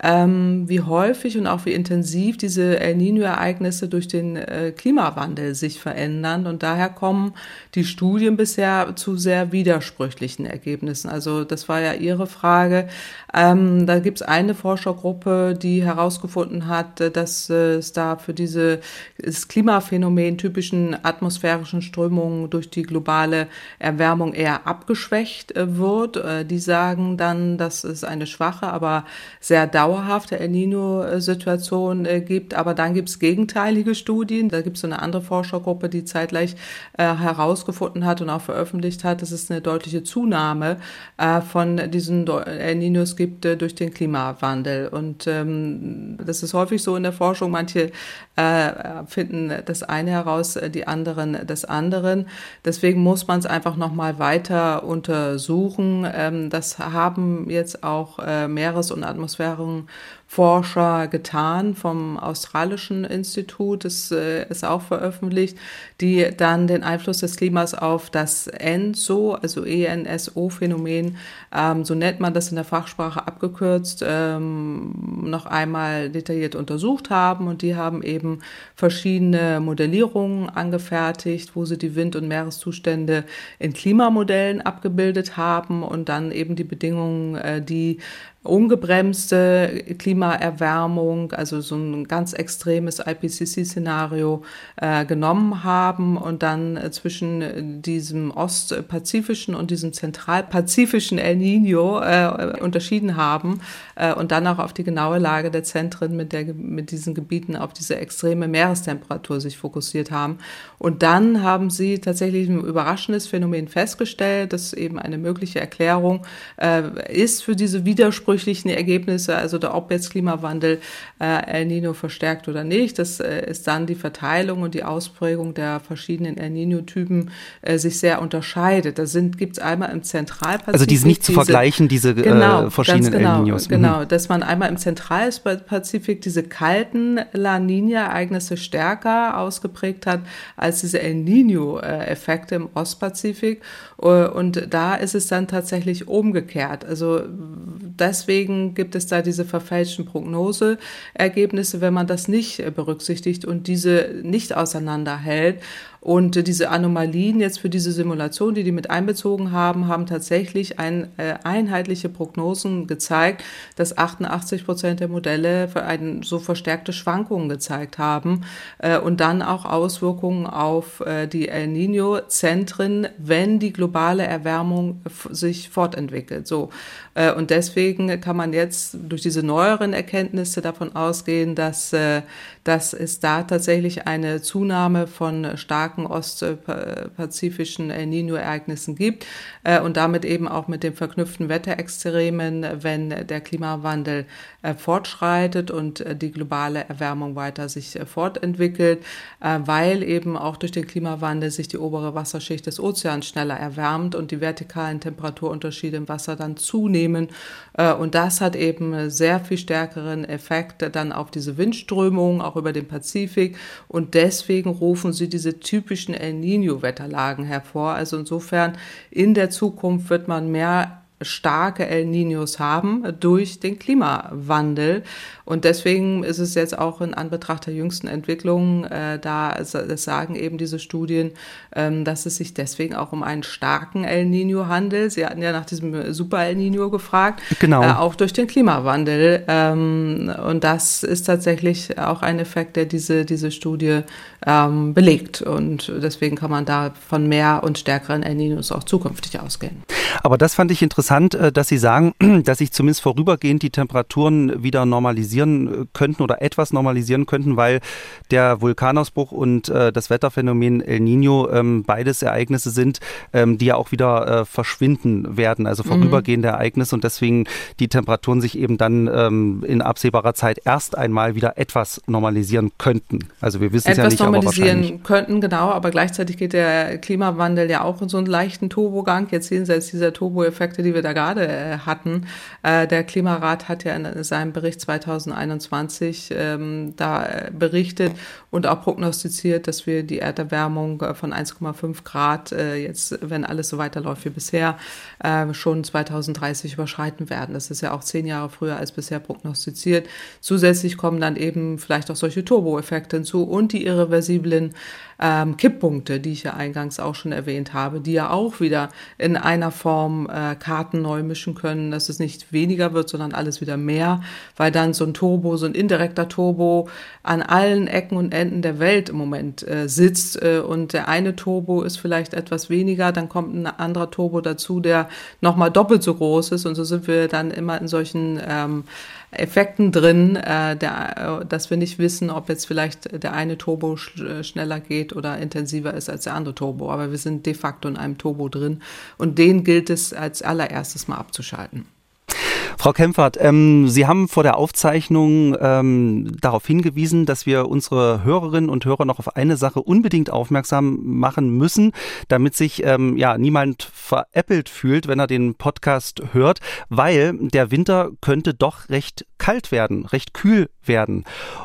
[SPEAKER 4] ähm, wie häufig und auch wie intensiv diese El Nino-Ereignisse durch den äh, Klimawandel sich verändern. Und daher kommen die Studien bisher zu sehr widersprüchlichen Ergebnissen. Also das war ja Ihre Frage. Ähm, da gibt es eine Forschergruppe, die herausgefunden hat, äh, dass äh, es da für diese das Klimaphänomen typischen atmosphärischen Strömungen durch die globale Erwärmung eher abgeschwächt äh, wird. Äh, die sagen dann, dass es eine schwache, aber sehr dauerhafte El Nino-Situation äh, gibt. Aber dann gibt es gegenteilige Studien. Da gibt es eine andere Forschergruppe, die zeitgleich äh, herausgefunden hat und auch veröffentlicht hat, dass es eine deutliche Zunahme äh, von diesen El Ninos gibt durch den Klimawandel. Und ähm, das ist häufig so in der Forschung. Manche äh, finden das eine heraus, die anderen des anderen. Deswegen muss man es einfach noch mal weiter untersuchen. Ähm, das haben jetzt auch äh, Meeres- und Atmosphären Erfahrung Forscher getan vom australischen Institut, das äh, ist auch veröffentlicht, die dann den Einfluss des Klimas auf das ENSO, also ENSO-Phänomen, ähm, so nennt man das in der Fachsprache abgekürzt, ähm, noch einmal detailliert untersucht haben. Und die haben eben verschiedene Modellierungen angefertigt, wo sie die Wind- und Meereszustände in Klimamodellen abgebildet haben und dann eben die Bedingungen, äh, die ungebremste Klimaerwärmung, also so ein ganz extremes IPCC-Szenario äh, genommen haben und dann äh, zwischen diesem ostpazifischen und diesem zentralpazifischen El Nino äh, unterschieden haben äh, und dann auch auf die genaue Lage der Zentren mit, der, mit diesen Gebieten auf diese extreme Meerestemperatur sich fokussiert haben. Und dann haben sie tatsächlich ein überraschendes Phänomen festgestellt, das eben eine mögliche Erklärung äh, ist für diese widersprüchlichen Ergebnisse, also der, ob jetzt Klimawandel äh, El Nino verstärkt oder nicht. Das äh, ist dann die Verteilung und die Ausprägung der verschiedenen El Nino-Typen äh, sich sehr unterscheidet. Da gibt es einmal im Zentralpazifik.
[SPEAKER 3] Also die sind nicht zu diese, vergleichen, diese äh, genau, verschiedenen
[SPEAKER 4] genau,
[SPEAKER 3] El Ninos.
[SPEAKER 4] Mhm. Genau, dass man einmal im Zentralpazifik diese kalten La Nina-Ereignisse stärker ausgeprägt hat als diese El Nino-Effekte im Ostpazifik. Äh, und da ist es dann tatsächlich umgekehrt. Also deswegen gibt es da diese verfälschten Prognoseergebnisse, wenn man das nicht berücksichtigt und diese nicht auseinanderhält. Und diese Anomalien jetzt für diese Simulation, die die mit einbezogen haben, haben tatsächlich ein, äh, einheitliche Prognosen gezeigt, dass 88 Prozent der Modelle für ein, so verstärkte Schwankungen gezeigt haben äh, und dann auch Auswirkungen auf äh, die El Nino-Zentren, wenn die globale Erwärmung sich fortentwickelt. So. Äh, und deswegen kann man jetzt durch diese neueren Erkenntnisse davon ausgehen, dass, äh, dass es da tatsächlich eine Zunahme von starken ostpazifischen El Nino-Ereignissen gibt äh, und damit eben auch mit den verknüpften Wetterextremen, wenn der Klimawandel fortschreitet und die globale Erwärmung weiter sich fortentwickelt, weil eben auch durch den Klimawandel sich die obere Wasserschicht des Ozeans schneller erwärmt und die vertikalen Temperaturunterschiede im Wasser dann zunehmen. Und das hat eben sehr viel stärkeren Effekt dann auf diese Windströmungen, auch über den Pazifik. Und deswegen rufen sie diese typischen El Nino-Wetterlagen hervor. Also insofern in der Zukunft wird man mehr starke El Ninos haben durch den Klimawandel. Und deswegen ist es jetzt auch in Anbetracht der jüngsten Entwicklungen, äh, da das sagen eben diese Studien, ähm, dass es sich deswegen auch um einen starken El Nino handelt. Sie hatten ja nach diesem Super El Nino gefragt.
[SPEAKER 3] Genau. Äh,
[SPEAKER 4] auch durch den Klimawandel. Ähm, und das ist tatsächlich auch ein Effekt, der diese, diese Studie ähm, belegt. Und deswegen kann man da von mehr und stärkeren El Ninos auch zukünftig ausgehen.
[SPEAKER 3] Aber das fand ich interessant, äh, dass Sie sagen, dass sich zumindest vorübergehend die Temperaturen wieder normalisieren äh, könnten oder etwas normalisieren könnten, weil der Vulkanausbruch und äh, das Wetterphänomen El Nino ähm, beides Ereignisse sind, ähm, die ja auch wieder verschwinden werden, also mhm. vorübergehende mhm. Ereignisse und deswegen die Temperaturen sich eben dann ähm, in absehbarer Zeit erst einmal wieder etwas normalisieren könnten. Also wir wissen es ja nicht,
[SPEAKER 4] aber wahrscheinlich. könnten, genau, aber gleichzeitig geht der Klimawandel ja auch in so einen leichten Turbogang. Jetzt jetzt dieser Turbo-Effekte, die wir da gerade äh, hatten. Äh, der Klimarat hat ja in seinem Bericht 2021 ähm, da äh, berichtet und auch prognostiziert, dass wir die Erderwärmung äh, von 1,5 Grad äh, jetzt, wenn alles so weiterläuft wie bisher, äh, schon 2030 überschreiten werden. Das ist ja auch zehn Jahre früher als bisher prognostiziert. Zusätzlich kommen dann eben vielleicht auch solche Turbo-Effekte hinzu und die irreversiblen ähm, Kipppunkte, die ich ja eingangs auch schon erwähnt habe, die ja auch wieder in einer Form äh, Karten neu mischen können, dass es nicht weniger wird, sondern alles wieder mehr, weil dann so ein Turbo, so ein indirekter Turbo an allen Ecken und Enden der Welt im Moment äh, sitzt äh, und der eine Turbo ist vielleicht etwas weniger, dann kommt ein anderer Turbo dazu, der nochmal doppelt so groß ist und so sind wir dann immer in solchen ähm, Effekten drin, äh, der, äh, dass wir nicht wissen, ob jetzt vielleicht der eine Turbo sch äh, schneller geht oder intensiver ist als der andere Turbo. Aber wir sind de facto in einem Turbo drin und den gilt es als allererstes mal abzuschalten.
[SPEAKER 3] Frau Kempfert, ähm, Sie haben vor der Aufzeichnung ähm, darauf hingewiesen, dass wir unsere Hörerinnen und Hörer noch auf eine Sache unbedingt aufmerksam machen müssen, damit sich ähm, ja niemand veräppelt fühlt, wenn er den Podcast hört, weil der Winter könnte doch recht kalt werden, recht kühl werden.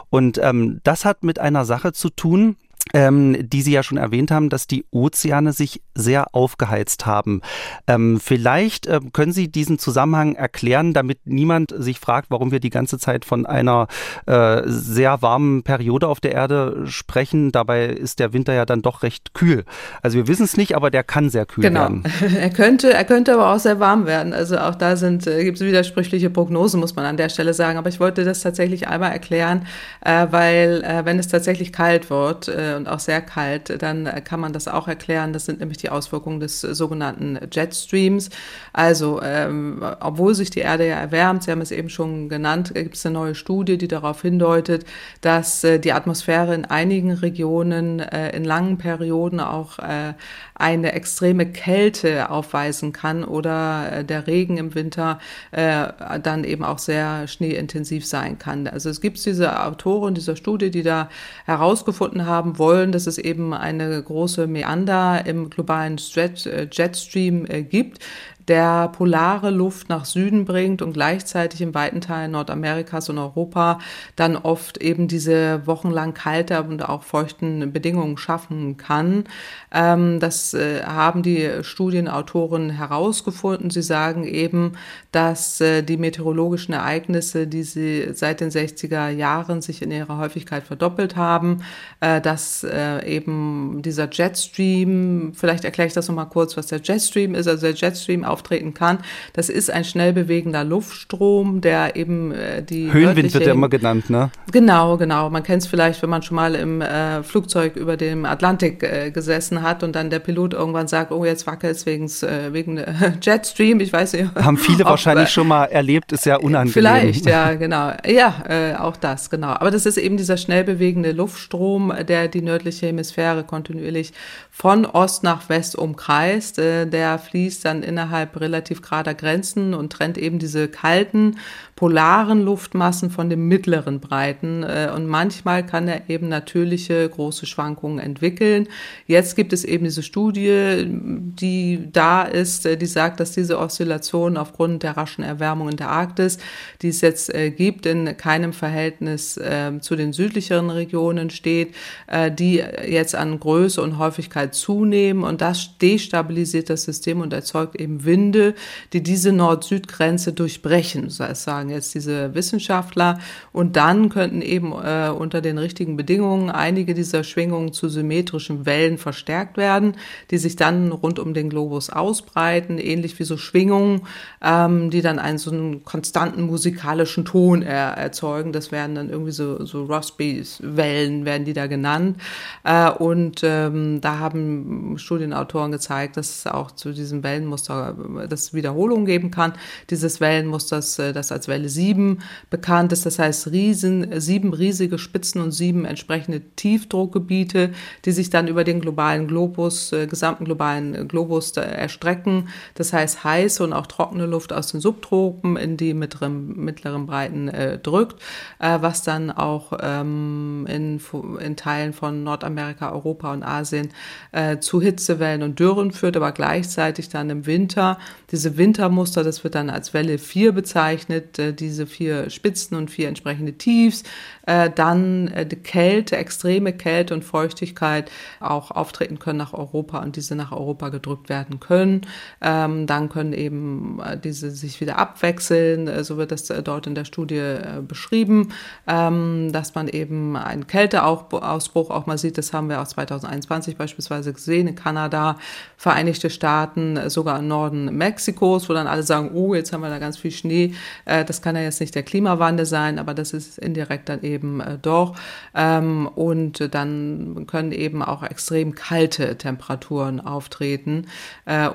[SPEAKER 3] Und ähm, das hat mit einer Sache zu tun, ähm, die Sie ja schon erwähnt haben, dass die Ozeane sich sehr aufgeheizt haben. Ähm, vielleicht äh, können Sie diesen Zusammenhang erklären, damit niemand sich fragt, warum wir die ganze Zeit von einer äh, sehr warmen Periode auf der Erde sprechen. Dabei ist der Winter ja dann doch recht kühl. Also wir wissen es nicht, aber der kann sehr kühl
[SPEAKER 4] genau.
[SPEAKER 3] werden.
[SPEAKER 4] Er könnte, er könnte aber auch sehr warm werden. Also auch da sind äh, gibt es widersprüchliche Prognosen, muss man an der Stelle sagen. Aber ich wollte das tatsächlich einmal erklären, äh, weil äh, wenn es tatsächlich kalt wird äh, und auch sehr kalt, dann kann man das auch erklären. Das sind nämlich die Auswirkungen des sogenannten Jetstreams. Also, ähm, obwohl sich die Erde ja erwärmt, Sie haben es eben schon genannt, gibt es eine neue Studie, die darauf hindeutet, dass äh, die Atmosphäre in einigen Regionen äh, in langen Perioden auch äh, eine extreme Kälte aufweisen kann oder äh, der Regen im Winter äh, dann eben auch sehr schneeintensiv sein kann. Also es gibt diese Autoren dieser Studie, die da herausgefunden haben wollen, dass es eben eine große Meander im globalen äh, Jetstream gibt, der polare Luft nach Süden bringt und gleichzeitig in weiten Teilen Nordamerikas und Europa dann oft eben diese wochenlang kalte und auch feuchten Bedingungen schaffen kann. Ähm, das äh, haben die Studienautoren herausgefunden. Sie sagen eben, dass äh, die meteorologischen Ereignisse, die sie seit den 60er Jahren sich in ihrer Häufigkeit verdoppelt haben, äh, dass eben dieser Jetstream, vielleicht erkläre ich das nochmal kurz, was der Jetstream ist. Also der Jetstream auftreten kann. Das ist ein schnell bewegender Luftstrom, der eben äh, die.
[SPEAKER 3] Höhenwind wird ja immer genannt, ne?
[SPEAKER 4] Genau, genau. Man kennt es vielleicht, wenn man schon mal im äh, Flugzeug über dem Atlantik äh, gesessen hat und dann der Pilot irgendwann sagt, oh, jetzt wackelt es wegen, äh, wegen Jetstream. Ich weiß nicht.
[SPEAKER 3] Haben viele ob, wahrscheinlich schon mal erlebt, ist ja unangenehm.
[SPEAKER 4] Vielleicht, ja, genau. Ja, äh, auch das, genau. Aber das ist eben dieser schnell bewegende Luftstrom, der die nördliche Hemisphäre kontinuierlich von Ost nach West umkreist. Äh, der fließt dann innerhalb innerhalb relativ gerader Grenzen und trennt eben diese kalten polaren Luftmassen von den mittleren Breiten. Äh, und manchmal kann er eben natürliche große Schwankungen entwickeln. Jetzt gibt es eben diese Studie, die da ist, äh, die sagt, dass diese Oszillation aufgrund der raschen Erwärmung in der Arktis, die es jetzt äh, gibt, in keinem Verhältnis zu den südlicheren Regionen steht, die jetzt an Größe und Häufigkeit zunehmen. Und das destabilisiert das System und erzeugt eben Winde, die diese Nord-Süd-Grenze durchbrechen, sagen sagen jetzt diese Wissenschaftler. Und dann könnten eben äh, unter den richtigen Bedingungen einige dieser Schwingungen zu symmetrischen Wellen verstärkt werden, die sich dann rund um den Globus ausbreiten, ähnlich wie so Schwingungen, ähm, die dann einen so einen konstanten musikalischen Ton er erzeugen. Das werden dann irgendwie so, so Rossby-Wellen, werden die da genannt. Äh, und ähm, da haben Studienautoren gezeigt, dass es auch zu diesem Wellenmuster, das Wiederholung geben kann, dieses Wellenmusters, äh, das als Welle Welle 7 bekannt ist. Das heißt, riesen, sieben riesige Spitzen und sieben entsprechende Tiefdruckgebiete, die sich dann über den globalen Globus, äh, gesamten globalen Globus erstrecken. Das heißt, heiße und auch trockene Luft aus den Subtropen in die mittleren, mittleren Breiten äh, drückt, äh, was dann auch ähm, in, in Teilen von Nordamerika, Europa und Asien äh, zu Hitzewellen und Dürren führt, aber gleichzeitig dann im Winter diese Wintermuster, das wird dann als Welle 4 bezeichnet, äh, diese vier Spitzen und vier entsprechende Tiefs, äh, dann äh, die Kälte, extreme Kälte und Feuchtigkeit auch auftreten können nach Europa und diese nach Europa gedrückt werden können. Ähm, dann können eben äh, diese sich wieder abwechseln, äh, so wird das äh, dort in der Studie beschrieben, ähm, dass man eben einen Kälteausbruch auch mal sieht. Das haben wir auch 2021 beispielsweise gesehen in Kanada, Vereinigte Staaten, sogar im Norden Mexikos, wo dann alle sagen, oh, jetzt haben wir da ganz viel Schnee. Das kann ja jetzt nicht der Klimawandel sein, aber das ist indirekt dann eben doch. Ähm, und dann können eben auch extrem kalte Temperaturen auftreten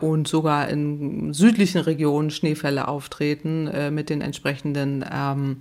[SPEAKER 4] und sogar in südlichen Regionen Schneefälle auftreten mit den entsprechenden ähm,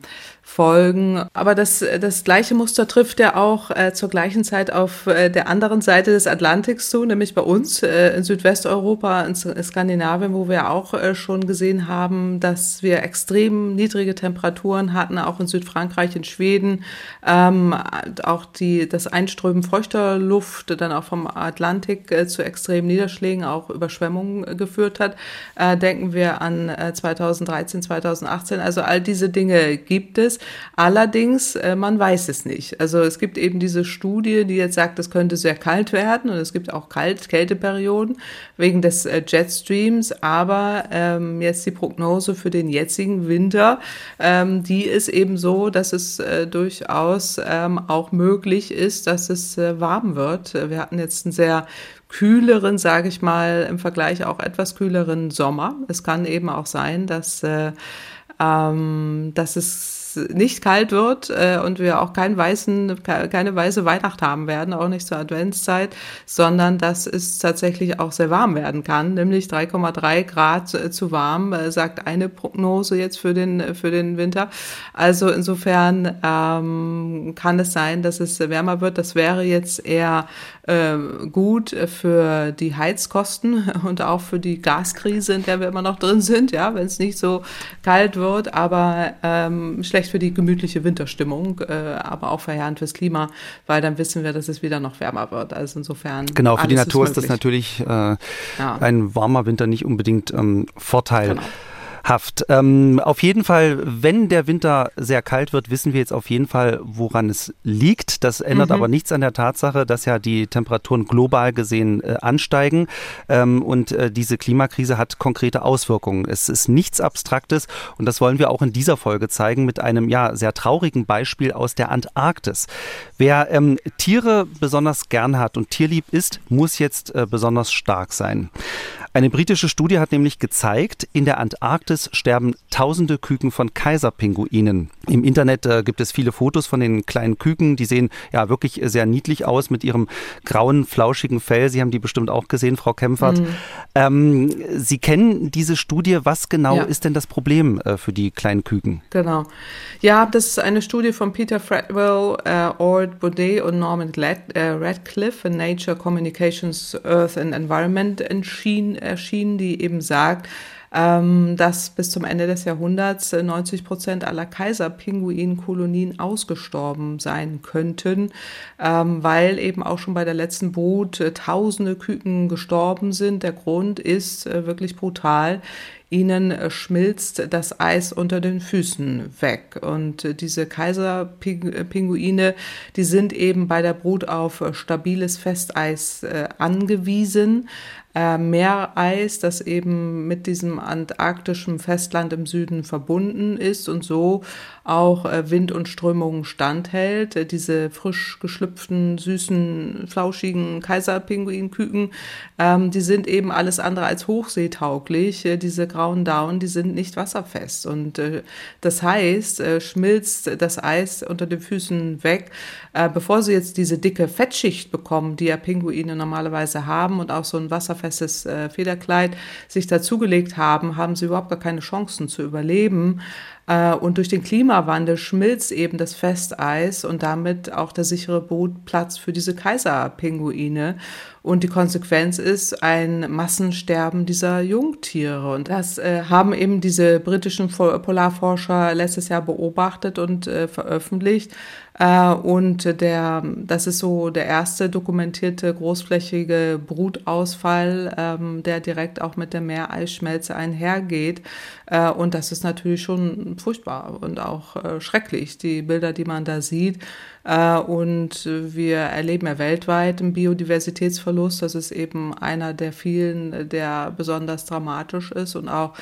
[SPEAKER 4] Folgen. Aber das, das gleiche Muster trifft ja auch äh, zur gleichen Zeit auf äh, der anderen Seite des Atlantiks zu, nämlich bei uns äh, in Südwesteuropa, in Skandinavien, wo wir auch äh, schon gesehen haben, dass wir extrem niedrige Temperaturen hatten, auch in Südfrankreich, in Schweden. Ähm, auch die, das Einströmen feuchter Luft dann auch vom Atlantik äh, zu extremen Niederschlägen, auch Überschwemmungen geführt hat. Äh, denken wir an äh, 2013, 2018. Also all diese Dinge gibt es. Allerdings, äh, man weiß es nicht. Also es gibt eben diese Studie, die jetzt sagt, es könnte sehr kalt werden und es gibt auch Kalt Kälteperioden wegen des äh, Jetstreams. Aber ähm, jetzt die Prognose für den jetzigen Winter, ähm, die ist eben so, dass es äh, durchaus ähm, auch möglich ist, dass es äh, warm wird. Wir hatten jetzt einen sehr kühleren, sage ich mal, im Vergleich auch etwas kühleren Sommer. Es kann eben auch sein, dass, äh, ähm, dass es nicht kalt wird äh, und wir auch keinen weißen, keine weiße Weihnacht haben werden, auch nicht zur Adventszeit, sondern dass es tatsächlich auch sehr warm werden kann, nämlich 3,3 Grad äh, zu warm, äh, sagt eine Prognose jetzt für den, für den Winter. Also insofern ähm, kann es sein, dass es wärmer wird. Das wäre jetzt eher äh, gut für die Heizkosten und auch für die Gaskrise, in der wir immer noch drin sind, ja, wenn es nicht so kalt wird, aber ähm, schlecht schlecht für die gemütliche Winterstimmung, äh, aber auch verheerend fürs Klima, weil dann wissen wir, dass es wieder noch wärmer wird. Also insofern.
[SPEAKER 3] Genau, für die Natur ist, ist das natürlich äh, ja. ein warmer Winter nicht unbedingt ähm, Vorteil. Genau. Haft. Ähm, auf jeden Fall, wenn der Winter sehr kalt wird, wissen wir jetzt auf jeden Fall, woran es liegt. Das ändert mhm. aber nichts an der Tatsache, dass ja die Temperaturen global gesehen äh, ansteigen ähm, und äh, diese Klimakrise hat konkrete Auswirkungen. Es ist nichts Abstraktes und das wollen wir auch in dieser Folge zeigen mit einem ja sehr traurigen Beispiel aus der Antarktis. Wer ähm, Tiere besonders gern hat und tierlieb ist, muss jetzt äh, besonders stark sein. Eine britische Studie hat nämlich gezeigt, in der Antarktis sterben tausende Küken von Kaiserpinguinen. Im Internet äh, gibt es viele Fotos von den kleinen Küken, die sehen ja wirklich sehr niedlich aus mit ihrem grauen, flauschigen Fell. Sie haben die bestimmt auch gesehen, Frau Kempfert. Mhm. Ähm, Sie kennen diese Studie. Was genau ja. ist denn das Problem äh, für die kleinen Küken?
[SPEAKER 4] Genau. Ja, das ist eine Studie von Peter Fredwell, äh, Ord Baudet und Norman äh, Radcliffe in Nature Communications Earth and Environment entschieden erschienen, die eben sagt, ähm, dass bis zum Ende des Jahrhunderts 90 Prozent aller Kaiserpinguinkolonien ausgestorben sein könnten, ähm, weil eben auch schon bei der letzten Brut äh, tausende Küken gestorben sind. Der Grund ist äh, wirklich brutal. Ihnen äh, schmilzt das Eis unter den Füßen weg. Und diese Kaiserpinguine, die sind eben bei der Brut auf stabiles Festeis angewiesen äh, Meereis, das eben mit diesem antarktischen Festland im Süden verbunden ist und so auch äh, Wind und Strömungen standhält. Äh, diese frisch geschlüpften, süßen, flauschigen Kaiserpinguinküken, ähm, die sind eben alles andere als hochseetauglich. Äh, diese grauen Daunen, die sind nicht wasserfest. Und äh, das heißt, äh, schmilzt das Eis unter den Füßen weg, bevor sie jetzt diese dicke Fettschicht bekommen, die ja Pinguine normalerweise haben und auch so ein wasserfestes äh, Federkleid sich dazugelegt haben, haben sie überhaupt gar keine Chancen zu überleben. Äh, und durch den Klimawandel schmilzt eben das Festeis und damit auch der sichere Brutplatz für diese Kaiserpinguine. Und die Konsequenz ist ein Massensterben dieser Jungtiere. Und das äh, haben eben diese britischen Polarforscher letztes Jahr beobachtet und äh, veröffentlicht. Äh, und der, das ist so der erste dokumentierte großflächige Brutausfall, ähm, der direkt auch mit der Meereisschmelze einhergeht. Äh, und das ist natürlich schon furchtbar und auch äh, schrecklich, die Bilder, die man da sieht. Und wir erleben ja weltweit einen Biodiversitätsverlust. Das ist eben einer der vielen, der besonders dramatisch ist und auch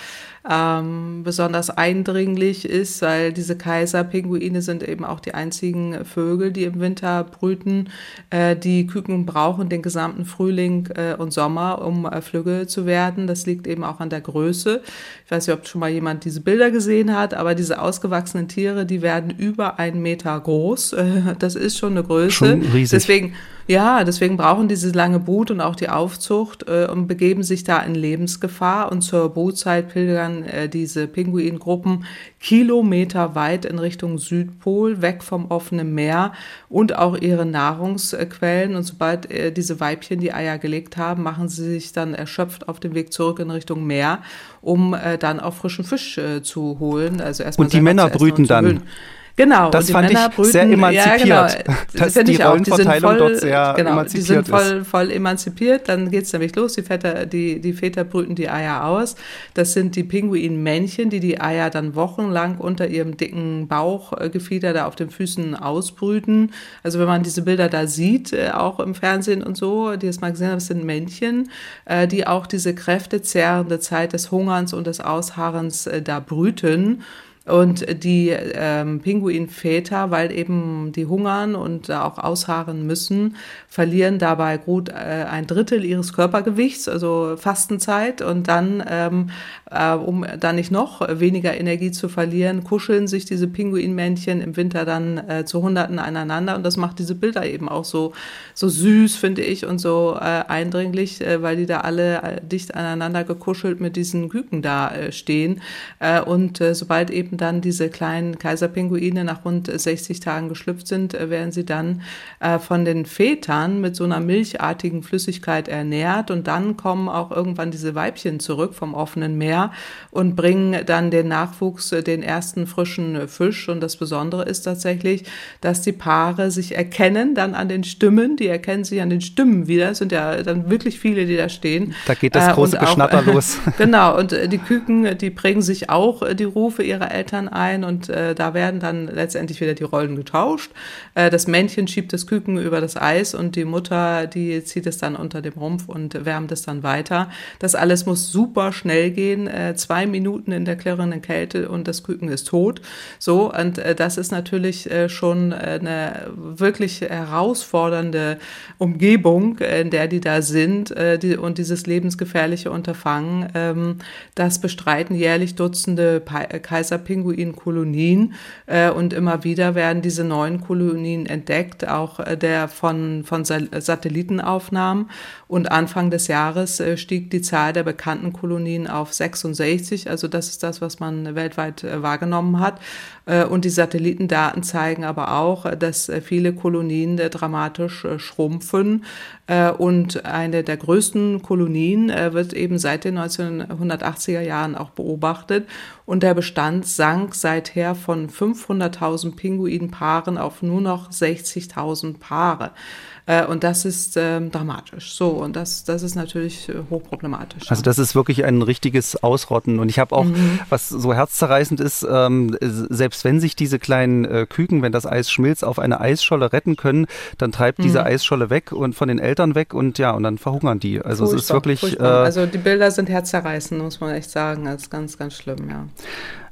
[SPEAKER 4] ähm, besonders eindringlich ist, weil diese Kaiserpinguine sind eben auch die einzigen Vögel, die im Winter brüten. Äh, die Küken brauchen den gesamten Frühling äh, und Sommer, um äh, Flügge zu werden. Das liegt eben auch an der Größe. Ich weiß nicht, ob schon mal jemand diese Bilder gesehen hat, aber diese ausgewachsenen Tiere, die werden über einen Meter groß. Das ist schon eine Größe.
[SPEAKER 3] Schon riesig.
[SPEAKER 4] Deswegen ja, deswegen brauchen diese lange Brut und auch die Aufzucht äh, und begeben sich da in Lebensgefahr. Und zur Brutzeit pilgern äh, diese Pinguingruppen kilometerweit in Richtung Südpol, weg vom offenen Meer und auch ihre Nahrungsquellen. Und sobald äh, diese Weibchen die Eier gelegt haben, machen sie sich dann erschöpft auf den Weg zurück in Richtung Meer, um äh, dann auch frischen Fisch äh, zu holen.
[SPEAKER 3] Also erstmal und die Männer brüten dann.
[SPEAKER 4] Genau.
[SPEAKER 3] Das fand Männer ich brüten, sehr emanzipiert. Ja, genau.
[SPEAKER 4] Das dass die Rollenverteilung voll, dort sehr genau, emanzipiert die sind voll, ist. voll emanzipiert. Dann geht's nämlich los. Die Väter, die, die Väter brüten die Eier aus. Das sind die Pinguinmännchen, die die Eier dann wochenlang unter ihrem dicken Bauchgefieder da auf den Füßen ausbrüten. Also wenn man diese Bilder da sieht, äh, auch im Fernsehen und so, die es mal gesehen haben, das sind Männchen, äh, die auch diese kräftezehrende Zeit des Hungerns und des Ausharrens äh, da brüten. Und die ähm, Pinguinväter, weil eben die hungern und auch ausharren müssen, verlieren dabei gut äh, ein Drittel ihres Körpergewichts, also Fastenzeit. Und dann, ähm, äh, um dann nicht noch weniger Energie zu verlieren, kuscheln sich diese Pinguinmännchen im Winter dann äh, zu Hunderten aneinander. Und das macht diese Bilder eben auch so, so süß, finde ich, und so äh, eindringlich, äh, weil die da alle äh, dicht aneinander gekuschelt mit diesen Küken da stehen. Und sobald eben dann diese kleinen Kaiserpinguine nach rund 60 Tagen geschlüpft sind, werden sie dann von den Vätern mit so einer milchartigen Flüssigkeit ernährt und dann kommen auch irgendwann diese Weibchen zurück vom offenen Meer und bringen dann den Nachwuchs, äh, den ersten frischen Fisch. Und das Besondere ist tatsächlich, dass die Paare sich erkennen dann an den Stimmen, die erkennen sich an den Stimmen wieder. Es sind ja dann wirklich viele, die da stehen.
[SPEAKER 3] Da geht das große äh, Geschnatter los.
[SPEAKER 4] genau, und die Küken, die prägen sich auch die Rufe ihrer Eltern Eltern ein und äh, da werden dann letztendlich wieder die Rollen getauscht. Äh, das Männchen schiebt das Küken über das Eis und die Mutter, die zieht es dann unter dem Rumpf und wärmt es dann weiter. Das alles muss super schnell gehen, äh, zwei Minuten in der klirrenden Kälte und das Küken ist tot. So, und äh, das ist natürlich äh, schon eine wirklich herausfordernde Umgebung, in der die da sind äh, die, und dieses lebensgefährliche Unterfangen. Ähm, das bestreiten jährlich Dutzende äh, und immer wieder werden diese neuen Kolonien entdeckt, auch äh, der von, von Satellitenaufnahmen. Und Anfang des Jahres äh, stieg die Zahl der bekannten Kolonien auf 66. Also das ist das, was man weltweit äh, wahrgenommen hat. Äh, und die Satellitendaten zeigen aber auch, dass viele Kolonien dramatisch schrumpfen. Und eine der größten Kolonien wird eben seit den 1980er Jahren auch beobachtet. Und der Bestand sank seither von 500.000 Pinguinpaaren auf nur noch 60.000 Paare. Äh, und das ist ähm, dramatisch. So, und das, das ist natürlich äh, hochproblematisch.
[SPEAKER 3] Also das ist wirklich ein richtiges Ausrotten. Und ich habe auch, mhm. was so herzzerreißend ist, ähm, selbst wenn sich diese kleinen äh, Küken, wenn das Eis schmilzt, auf eine Eisscholle retten können, dann treibt mhm. diese Eisscholle weg und von den Eltern weg und ja, und dann verhungern die. Also furchtbar, es ist wirklich. Äh,
[SPEAKER 4] also die Bilder sind herzzerreißend, muss man echt sagen. Das ist ganz, ganz schlimm, ja.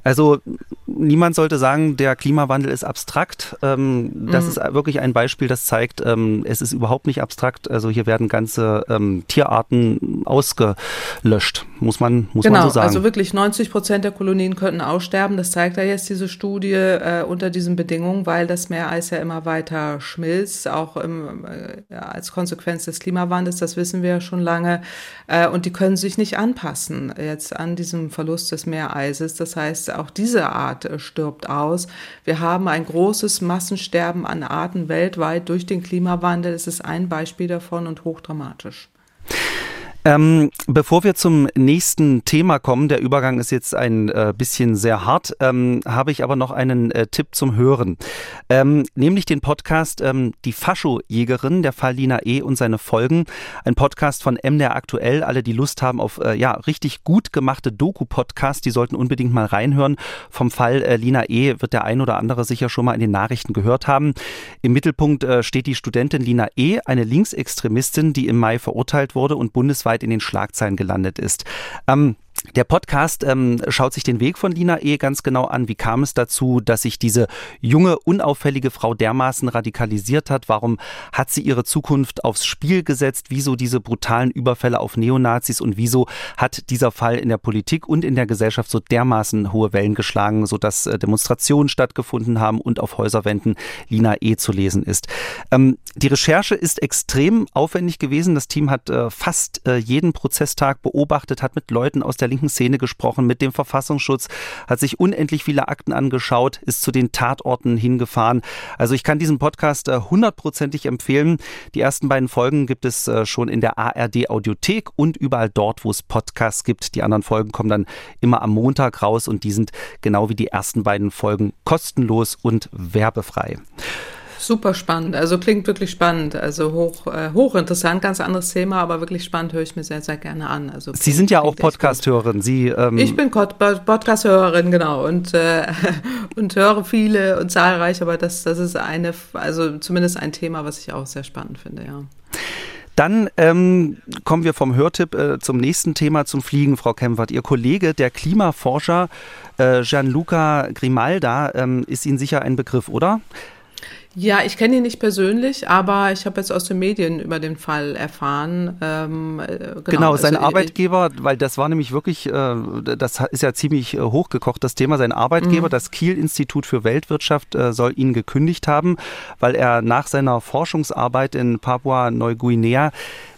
[SPEAKER 3] Also niemand sollte sagen, der Klimawandel ist abstrakt. Ähm, das mhm. ist wirklich ein Beispiel, das zeigt, ähm, es ist überhaupt nicht abstrakt. Also hier werden ganze ähm, Tierarten ausgelöscht, muss man, muss
[SPEAKER 4] genau,
[SPEAKER 3] man so sagen.
[SPEAKER 4] Also wirklich 90 Prozent der Kolonien könnten aussterben. Das zeigt ja jetzt diese Studie äh, unter diesen Bedingungen, weil das Meereis ja immer weiter schmilzt, auch im, äh, als Konsequenz des Klimawandels. Das wissen wir ja schon lange. Äh, und die können sich nicht anpassen jetzt an diesem Verlust des Meereises. Das heißt, auch diese Art äh, stirbt aus. Wir haben ein großes Massensterben an Arten weltweit durch den Klimawandel. Es ist ein Beispiel davon und hochdramatisch.
[SPEAKER 3] Ähm, bevor wir zum nächsten Thema kommen, der Übergang ist jetzt ein äh, bisschen sehr hart, ähm, habe ich aber noch einen äh, Tipp zum Hören. Ähm, nämlich den Podcast ähm, Die Fascho-Jägerin, der Fall Lina E. und seine Folgen. Ein Podcast von MDR aktuell. Alle, die Lust haben auf äh, ja richtig gut gemachte Doku-Podcasts, die sollten unbedingt mal reinhören. Vom Fall äh, Lina E. wird der ein oder andere sicher schon mal in den Nachrichten gehört haben. Im Mittelpunkt äh, steht die Studentin Lina E., eine Linksextremistin, die im Mai verurteilt wurde und bundesweit weltweit in den Schlagzeilen gelandet ist. Ähm, der Podcast ähm, schaut sich den Weg von Lina E. ganz genau an. Wie kam es dazu, dass sich diese junge, unauffällige Frau dermaßen radikalisiert hat? Warum hat sie ihre Zukunft aufs Spiel gesetzt? Wieso diese brutalen Überfälle auf Neonazis? Und wieso hat dieser Fall in der Politik und in der Gesellschaft so dermaßen hohe Wellen geschlagen, sodass äh, Demonstrationen stattgefunden haben und auf Häuserwänden Lina E. zu lesen ist? Ähm, die Recherche ist extrem aufwendig gewesen. Das Team hat äh, fast äh, jeden Prozesstag beobachtet, hat mit Leuten aus der der linken Szene gesprochen, mit dem Verfassungsschutz, hat sich unendlich viele Akten angeschaut, ist zu den Tatorten hingefahren. Also ich kann diesen Podcast äh, hundertprozentig empfehlen. Die ersten beiden Folgen gibt es äh, schon in der ARD Audiothek und überall dort, wo es Podcasts gibt. Die anderen Folgen kommen dann immer am Montag raus und die sind genau wie die ersten beiden Folgen kostenlos und werbefrei.
[SPEAKER 4] Super spannend, also klingt wirklich spannend, also hoch, äh, hochinteressant, ganz anderes Thema, aber wirklich spannend höre ich mir sehr, sehr gerne an. Also
[SPEAKER 3] Sie sind ja auch Podcast-Hörerin. Sie,
[SPEAKER 4] ähm ich bin Podcast-Hörerin, genau, und, äh, und höre viele und zahlreich, aber das, das ist eine, also zumindest ein Thema, was ich auch sehr spannend finde, ja.
[SPEAKER 3] Dann ähm, kommen wir vom Hörtipp äh, zum nächsten Thema, zum Fliegen, Frau Kempfert. Ihr Kollege, der Klimaforscher äh, Gianluca Grimalda, ähm, ist Ihnen sicher ein Begriff, oder?
[SPEAKER 4] Ja, ich kenne ihn nicht persönlich, aber ich habe jetzt aus den Medien über den Fall erfahren.
[SPEAKER 3] Ähm, äh, genau, genau also sein Arbeitgeber, weil das war nämlich wirklich, äh, das ist ja ziemlich äh, hochgekocht, das Thema. Sein Arbeitgeber, mhm. das Kiel-Institut für Weltwirtschaft, äh, soll ihn gekündigt haben, weil er nach seiner Forschungsarbeit in Papua-Neuguinea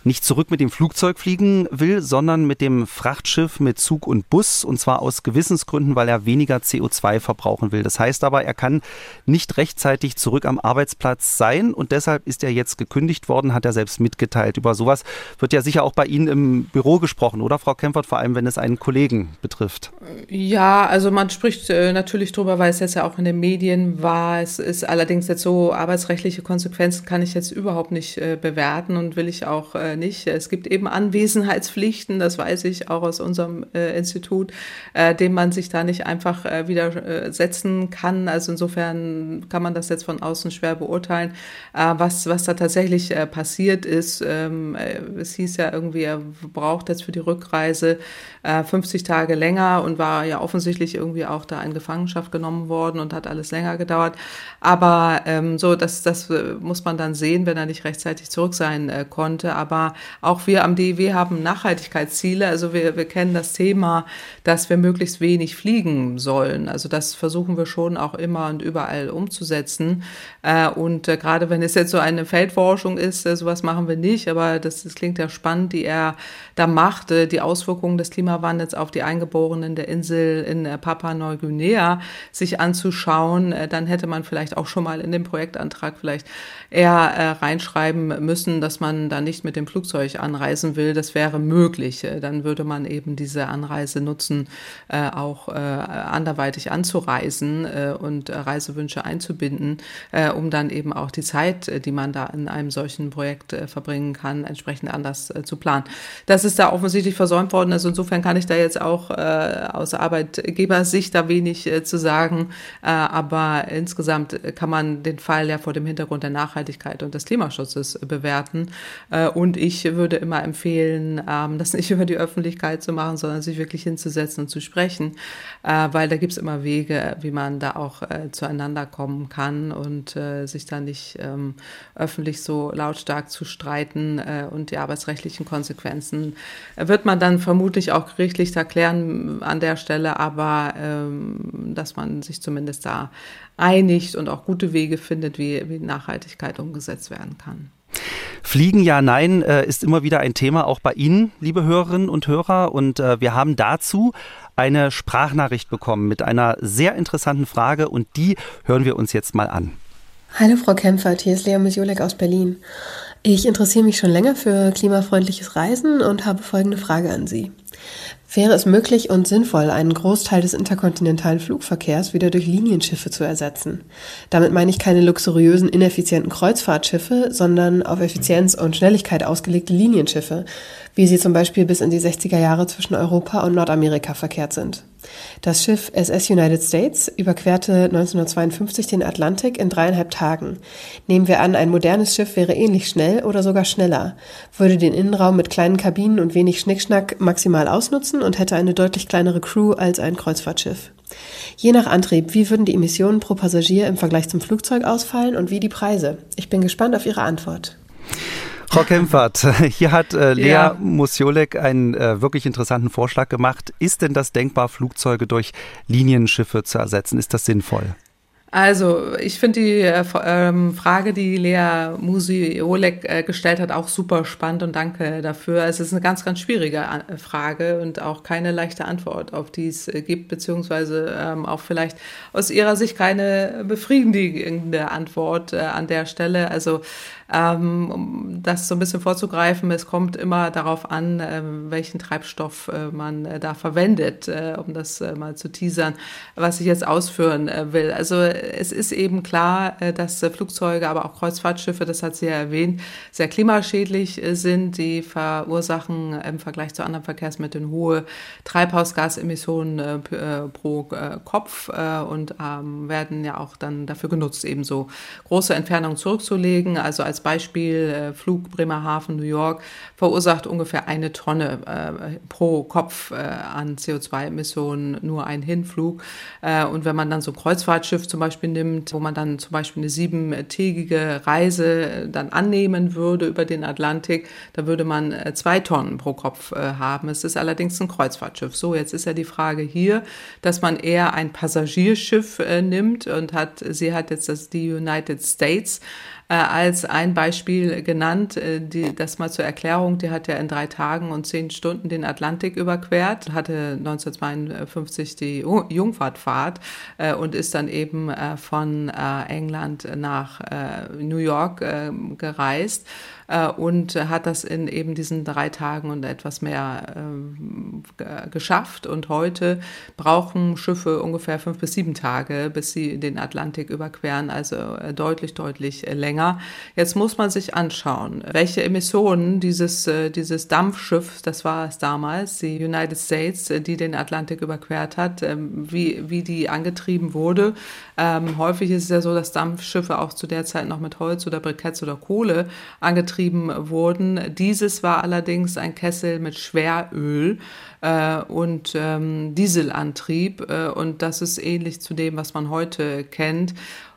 [SPEAKER 3] nicht zurück mit dem Flugzeug fliegen will, sondern mit dem Frachtschiff mit Zug und Bus und zwar aus Gewissensgründen, weil er weniger CO2 verbrauchen will. Das heißt aber, er kann nicht rechtzeitig zurück am Arbeitsplatz sein und deshalb ist er jetzt gekündigt worden, hat er selbst mitgeteilt. Über sowas wird ja sicher auch bei Ihnen im Büro gesprochen, oder Frau Kempfert, vor allem wenn es einen Kollegen betrifft.
[SPEAKER 4] Ja, also man spricht äh, natürlich drüber, weil es jetzt ja auch in den Medien war. Es ist allerdings jetzt so, arbeitsrechtliche Konsequenzen kann ich jetzt überhaupt nicht äh, bewerten und will ich auch äh, nicht. Es gibt eben Anwesenheitspflichten, das weiß ich auch aus unserem äh, Institut, äh, dem man sich da nicht einfach äh, widersetzen kann. Also insofern kann man das jetzt von außen schwer beurteilen, äh, was, was da tatsächlich äh, passiert ist. Ähm, äh, es hieß ja irgendwie, er braucht jetzt für die Rückreise 50 Tage länger und war ja offensichtlich irgendwie auch da in Gefangenschaft genommen worden und hat alles länger gedauert. Aber ähm, so, das, das muss man dann sehen, wenn er nicht rechtzeitig zurück sein konnte. Aber auch wir am DEW haben Nachhaltigkeitsziele. Also wir, wir kennen das Thema, dass wir möglichst wenig fliegen sollen. Also das versuchen wir schon auch immer und überall umzusetzen. Äh, und äh, gerade wenn es jetzt so eine Feldforschung ist, äh, sowas machen wir nicht, aber das, das klingt ja spannend, die er da macht, die Auswirkungen des Klimawandels auf die Eingeborenen der Insel in Papua-Neuguinea sich anzuschauen, dann hätte man vielleicht auch schon mal in den Projektantrag vielleicht eher reinschreiben müssen, dass man da nicht mit dem Flugzeug anreisen will, das wäre möglich. Äh, dann würde man eben diese Anreise nutzen, äh, auch äh, anderweitig anzureisen und Reisewünsche einzubinden, um dann eben auch die Zeit, die man da in einem solchen Projekt verbringen kann, entsprechend anders zu planen. Das ist da offensichtlich versäumt worden. Also insofern kann ich da jetzt auch aus Arbeitgebersicht da wenig zu sagen. aber insgesamt kann man den Fall ja vor dem Hintergrund der Nachhaltigkeit und des Klimaschutzes bewerten. und ich würde immer empfehlen, ähm, das nicht über die Öffentlichkeit zu machen, sondern sich wirklich hinzusetzen und zu sprechen, äh, weil da gibt es immer Wege, wie man da auch äh, zueinander kommen kann und äh, sich da nicht ähm, öffentlich so lautstark zu streiten äh, und die arbeitsrechtlichen Konsequenzen wird man dann vermutlich auch gerichtlich erklären an der Stelle, aber ähm, dass man sich zumindest da einigt und auch gute Wege findet, wie, wie Nachhaltigkeit umgesetzt werden kann.
[SPEAKER 3] Fliegen ja, nein, ist immer wieder ein Thema auch bei Ihnen, liebe Hörerinnen und Hörer. Und wir haben dazu eine Sprachnachricht bekommen mit einer sehr interessanten Frage und die hören wir uns jetzt mal an.
[SPEAKER 1] Hallo Frau Kempfert, hier ist Lea Misjolek aus Berlin. Ich interessiere mich schon länger für klimafreundliches Reisen und habe folgende Frage an Sie. Wäre es möglich und sinnvoll, einen Großteil des interkontinentalen Flugverkehrs wieder durch Linienschiffe zu ersetzen? Damit meine ich keine luxuriösen, ineffizienten Kreuzfahrtschiffe, sondern auf Effizienz und Schnelligkeit ausgelegte Linienschiffe, wie sie zum Beispiel bis in die 60er Jahre zwischen Europa und Nordamerika verkehrt sind. Das Schiff SS United States überquerte 1952 den Atlantik in dreieinhalb Tagen. Nehmen wir an, ein modernes Schiff wäre ähnlich schnell oder sogar schneller, würde den Innenraum mit kleinen Kabinen und wenig Schnickschnack maximal ausnutzen und hätte eine deutlich kleinere Crew als ein Kreuzfahrtschiff. Je nach Antrieb, wie würden die Emissionen pro Passagier im Vergleich zum Flugzeug ausfallen und wie die Preise? Ich bin gespannt auf Ihre Antwort.
[SPEAKER 3] Frau Kempfert, hier hat äh, Lea ja. Musiolek einen äh, wirklich interessanten Vorschlag gemacht. Ist denn das denkbar, Flugzeuge durch Linienschiffe zu ersetzen? Ist das sinnvoll?
[SPEAKER 4] Also, ich finde die äh, ähm, Frage, die Lea Musiolek äh, gestellt hat, auch super spannend und danke dafür. Es ist eine ganz, ganz schwierige äh, Frage und auch keine leichte Antwort, auf die es äh, gibt, beziehungsweise ähm, auch vielleicht aus ihrer Sicht keine befriedigende Antwort äh, an der Stelle. Also, ähm, um das so ein bisschen vorzugreifen, es kommt immer darauf an, äh, welchen Treibstoff äh, man äh, da verwendet, äh, um das äh, mal zu teasern, was ich jetzt ausführen äh, will. Also es ist eben klar, dass Flugzeuge, aber auch Kreuzfahrtschiffe, das hat sie ja erwähnt, sehr klimaschädlich sind. Die verursachen im Vergleich zu anderen Verkehrsmitteln hohe Treibhausgasemissionen pro Kopf und ähm, werden ja auch dann dafür genutzt, eben so große Entfernungen zurückzulegen. Also als als Beispiel äh, Flug Bremerhaven, New York verursacht ungefähr eine Tonne äh, pro Kopf äh, an CO2-Emissionen nur ein Hinflug. Äh, und wenn man dann so ein Kreuzfahrtschiff zum Beispiel nimmt, wo man dann zum Beispiel eine siebentägige Reise äh, dann annehmen würde über den Atlantik, da würde man äh, zwei Tonnen pro Kopf haben. Es ist allerdings ein Kreuzfahrtschiff. So, jetzt ist ja die Frage hier, dass man eher ein Passagierschiff nimmt und hat, sie hat jetzt das die United States als ein Beispiel genannt. Äh, die, das mal zur Erklärung, die hat ja in drei Tagen und zehn Stunden den Atlantik überquert, hatte 1952 die Jungfahrtfahrt äh, und ist dann eben äh, von äh, England nach äh, New York gereist äh, und hat das in eben diesen drei Tagen und etwas mehr äh, geschafft. Und heute brauchen Schiffe ungefähr fünf bis sieben Tage, bis sie den Atlantik überqueren, also äh, deutlich, deutlich äh, länger. Jetzt muss man sich anschauen, welche Emissionen dieses, äh, dieses Dampfschiff, das war es damals, die United States, die den Atlantik überquert hat, ähm, wie, wie die angetrieben wurde. Ähm, häufig ist es ja so, dass Dampfschiffe auch zu der Zeit noch mit Holz oder Briketts oder Kohle angetrieben betrieben wurden. Dieses war allerdings ein Kessel mit Schweröl äh, und ähm, Dieselantrieb äh, und das ist ähnlich zu dem, was man heute kennt.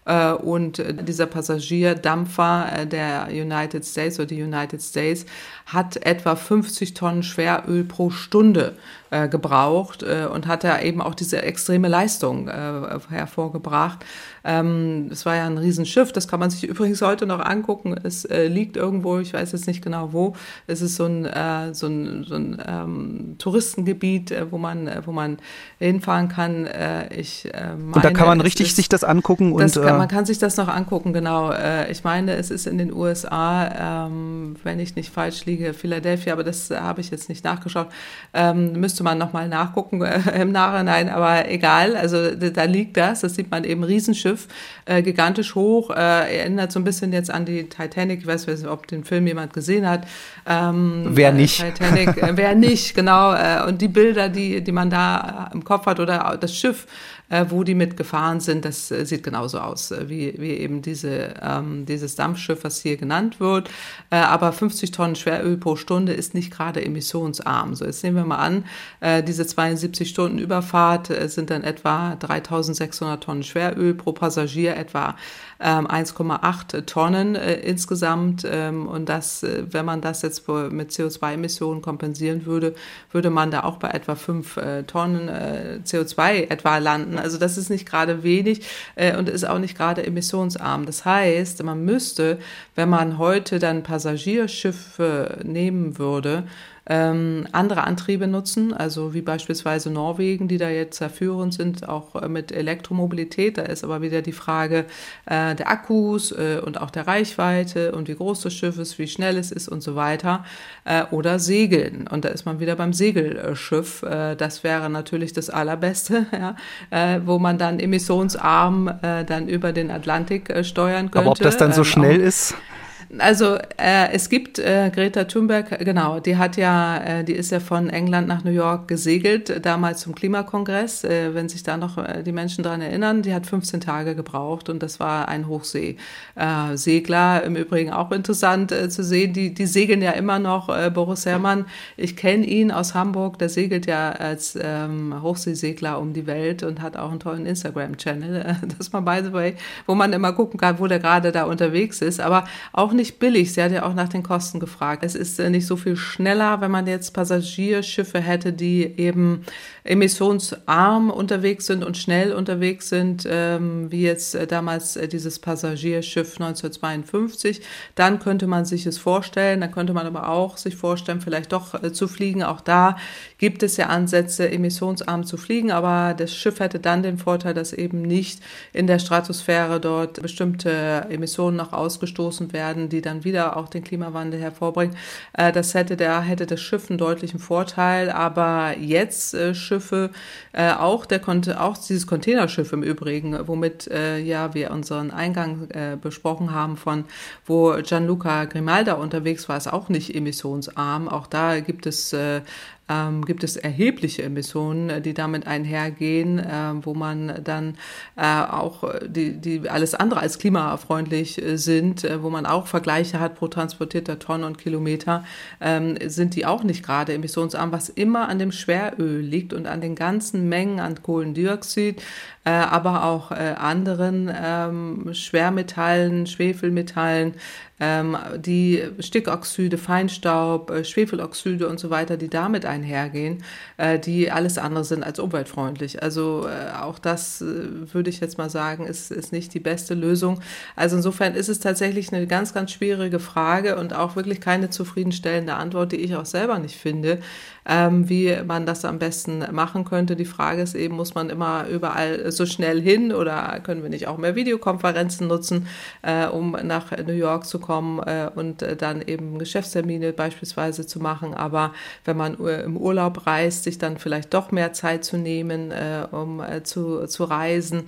[SPEAKER 4] Äh, und dieser Passagierdampfer äh, der United States oder die United States hat etwa 50 Tonnen Schweröl pro Stunde äh, gebraucht und hat da eben auch diese extreme Leistung hervorgebracht. Ähm, es war ja ein Riesenschiff, das kann man sich übrigens heute noch angucken. Es äh, liegt irgendwo, ich weiß jetzt nicht genau wo. Es ist so ein, äh, so ein, so ein ähm, Touristengebiet, äh, wo, man, wo man hinfahren kann. ich
[SPEAKER 3] meine, und da kann man richtig ist, sich das angucken
[SPEAKER 4] das und kann, man kann sich das noch angucken, genau. ich meine, es ist in den USA, ähm, wenn ich nicht falsch liege, Philadelphia, aber das habe ich jetzt nicht nachgeschaut. Ähm, müsste man nochmal nachgucken äh, im Nachhinein, aber egal, also da liegt das, das sieht man eben Riesenschiff, äh, gigantisch hoch, äh, erinnert so ein bisschen jetzt an die Titanic, ich weiß nicht, ob den Film jemand gesehen hat.
[SPEAKER 3] Ähm, wer nicht?
[SPEAKER 4] Titanic, äh, wer nicht, genau, äh, und die Bilder, die, die man da im Kopf hat oder das Schiff, äh, wo die mitgefahren sind, das äh, sieht genauso aus äh, wie, wie eben diese, ähm, dieses Dampfschiff, was hier genannt wird. Äh, aber 50 Tonnen Schweröl pro Stunde ist nicht gerade emissionsarm. So, jetzt nehmen wir mal an, äh, diese 72 Stunden Überfahrt äh, sind dann etwa 3600 Tonnen Schweröl pro Passagier, etwa 1,8 ähm, Tonnen äh, insgesamt. Ähm, und das, äh, wenn man das jetzt mit CO2-Emissionen kompensieren würde, würde man da auch bei etwa 5 äh, Tonnen CO2 etwa landen. Also das ist nicht gerade wenig und ist auch nicht nicht gerade emissionsarm. Das heißt, man müsste, wenn man heute dann Passagierschiffe nehmen würde, ähm, andere Antriebe nutzen, also wie beispielsweise Norwegen, die da jetzt führend sind, auch äh, mit Elektromobilität. Da ist aber wieder die Frage äh, der Akkus äh, und auch der Reichweite und wie groß das Schiff ist, wie schnell es ist und so weiter. Äh, oder Segeln. Und da ist man wieder beim Segelschiff. Äh, das wäre natürlich das Allerbeste, ja, äh, wo man dann emissionsarm dann über den Atlantik steuern könnte.
[SPEAKER 3] Aber ob das dann so
[SPEAKER 4] ähm,
[SPEAKER 3] schnell ist?
[SPEAKER 4] Also äh, es gibt äh, Greta Thunberg, genau, die hat ja, äh, die ist ja von England nach New York gesegelt, damals zum Klimakongress, äh, wenn sich da noch äh, die Menschen dran erinnern, die hat 15 Tage gebraucht und das war ein Hochseesegler. Äh, Im Übrigen auch interessant zu sehen, die, die segeln ja immer noch, Boris Herrmann, ich kenne ihn aus Hamburg, der segelt ja als ähm, Hochseesegler um die Welt und hat auch einen tollen Instagram-Channel, das mal by the way, wo man immer gucken kann, wo der gerade da unterwegs ist, aber auch nicht billig. Sie hat ja auch nach den Kosten gefragt. Es ist äh, nicht so viel schneller, wenn man jetzt Passagierschiffe hätte, die eben emissionsarm unterwegs sind und schnell unterwegs sind, ähm, wie jetzt äh, damals äh, dieses Passagierschiff 1952. Dann könnte man sich es vorstellen. Dann könnte man aber auch sich vorstellen, vielleicht doch zu fliegen. Auch da gibt es ja Ansätze, emissionsarm zu fliegen, aber das Schiff hätte dann den Vorteil, dass eben nicht in der Stratosphäre dort bestimmte Emissionen noch ausgestoßen werden, die dann wieder auch den Klimawandel hervorbringen. Äh, das hätte der, hätte das Schiff einen deutlichen Vorteil, aber jetzt äh, Schiffe, äh, auch der auch dieses Containerschiff im Übrigen, womit ja wir unseren Eingang besprochen haben von, wo Gianluca Grimalda unterwegs war, ist auch nicht emissionsarm. Auch da gibt es ähm, gibt es erhebliche Emissionen, äh, die damit einhergehen, äh, wo man dann äh, auch die, die alles andere als klimafreundlich äh, sind, äh, wo man auch Vergleiche hat pro transportierter Tonne und Kilometer, ähm, sind die auch nicht gerade emissionsarm, was immer an dem Schweröl liegt und an den ganzen Mengen an Kohlendioxid, äh, aber auch anderen ähm, Schwermetallen, Schwefelmetallen, ähm, die Stickoxide, Feinstaub, äh, Schwefeloxide und so weiter, die damit einhergehen, äh, die alles andere sind als umweltfreundlich. Also äh, auch das äh, würde ich jetzt mal sagen, ist, ist nicht die beste Lösung. Also insofern ist es tatsächlich eine ganz, ganz schwierige Frage und auch wirklich keine zufriedenstellende Antwort, die ich auch selber nicht finde ähm, wie man das am besten machen könnte. Die Frage ist eben, muss man immer überall so schnell hin oder können wir nicht auch mehr Videokonferenzen nutzen, äh, um nach New York zu kommen äh, und äh, dann eben Geschäftstermine beispielsweise zu machen. Aber wenn man äh, im Urlaub reist, sich dann vielleicht doch mehr Zeit zu nehmen, äh, um äh, zu, zu reisen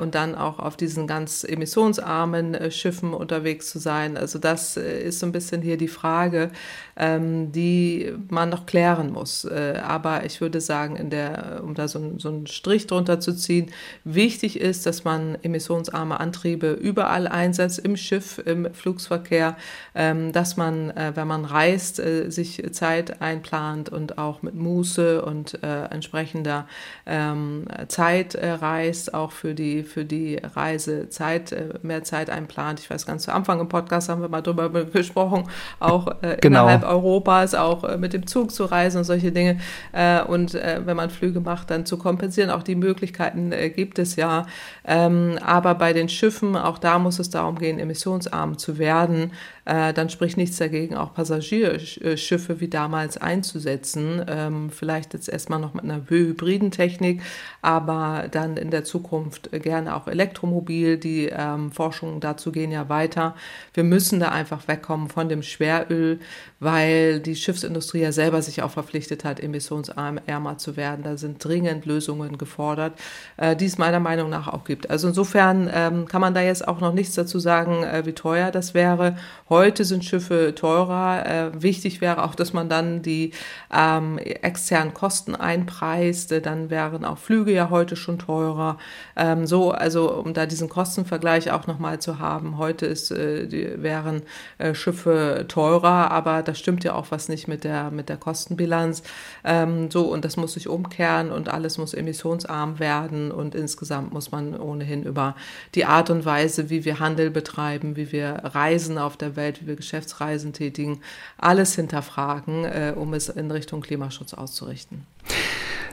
[SPEAKER 4] und dann auch auf diesen ganz emissionsarmen Schiffen unterwegs zu sein. Also das ist so ein bisschen hier die Frage, ähm, die man noch klären muss. Äh, aber ich würde sagen, der, um da so, so einen Strich drunter zu ziehen, wichtig ist, dass man emissionsarme Antriebe überall einsetzt, im Schiff, im Flugsverkehr, ähm, dass man, äh, wenn man reist, äh, sich Zeit einplant und auch mit Muße und entsprechender ähm, Zeit reist, auch für die, für die Reise Zeit, äh, mehr Zeit einplant. Ich weiß, ganz zu Anfang im Podcast haben wir mal drüber gesprochen, auch genau. innerhalb Europas auch mit dem Zug zu reisen und solche Dinge. Äh, und äh, wenn man Flüge macht, dann zu kompensieren. Auch die Möglichkeiten gibt es ja. Ähm, aber bei den Schiffen, auch da muss es darum gehen, emissionsarm zu werden. Dann spricht nichts dagegen, auch Passagierschiffe wie damals einzusetzen. Ähm, vielleicht jetzt erstmal noch mit einer hybriden Technik, aber dann in der Zukunft gerne auch elektromobil. Die ähm, Forschungen dazu gehen ja weiter. Wir müssen da einfach wegkommen von dem Schweröl, weil die Schiffsindustrie ja selber sich auch verpflichtet hat, emissionsärmer zu werden. Da sind dringend Lösungen gefordert, äh, die es meiner Meinung nach auch gibt. Also insofern ähm, kann man da jetzt auch noch nichts dazu sagen, äh, wie teuer das wäre. Heute sind Schiffe teurer. Äh, wichtig wäre auch, dass man dann die ähm, externen Kosten einpreist. Dann wären auch Flüge ja heute schon teurer. Ähm, so, also um da diesen Kostenvergleich auch nochmal zu haben. Heute ist, äh, die, wären äh, Schiffe teurer, aber da stimmt ja auch was nicht mit der, mit der Kostenbilanz. Ähm, so, und das muss sich umkehren und alles muss emissionsarm werden und insgesamt muss man ohnehin über die Art und Weise, wie wir Handel betreiben, wie wir reisen auf der Welt, wie wir Geschäftsreisen tätigen, alles hinterfragen, äh, um es in Richtung Klimaschutz auszurichten.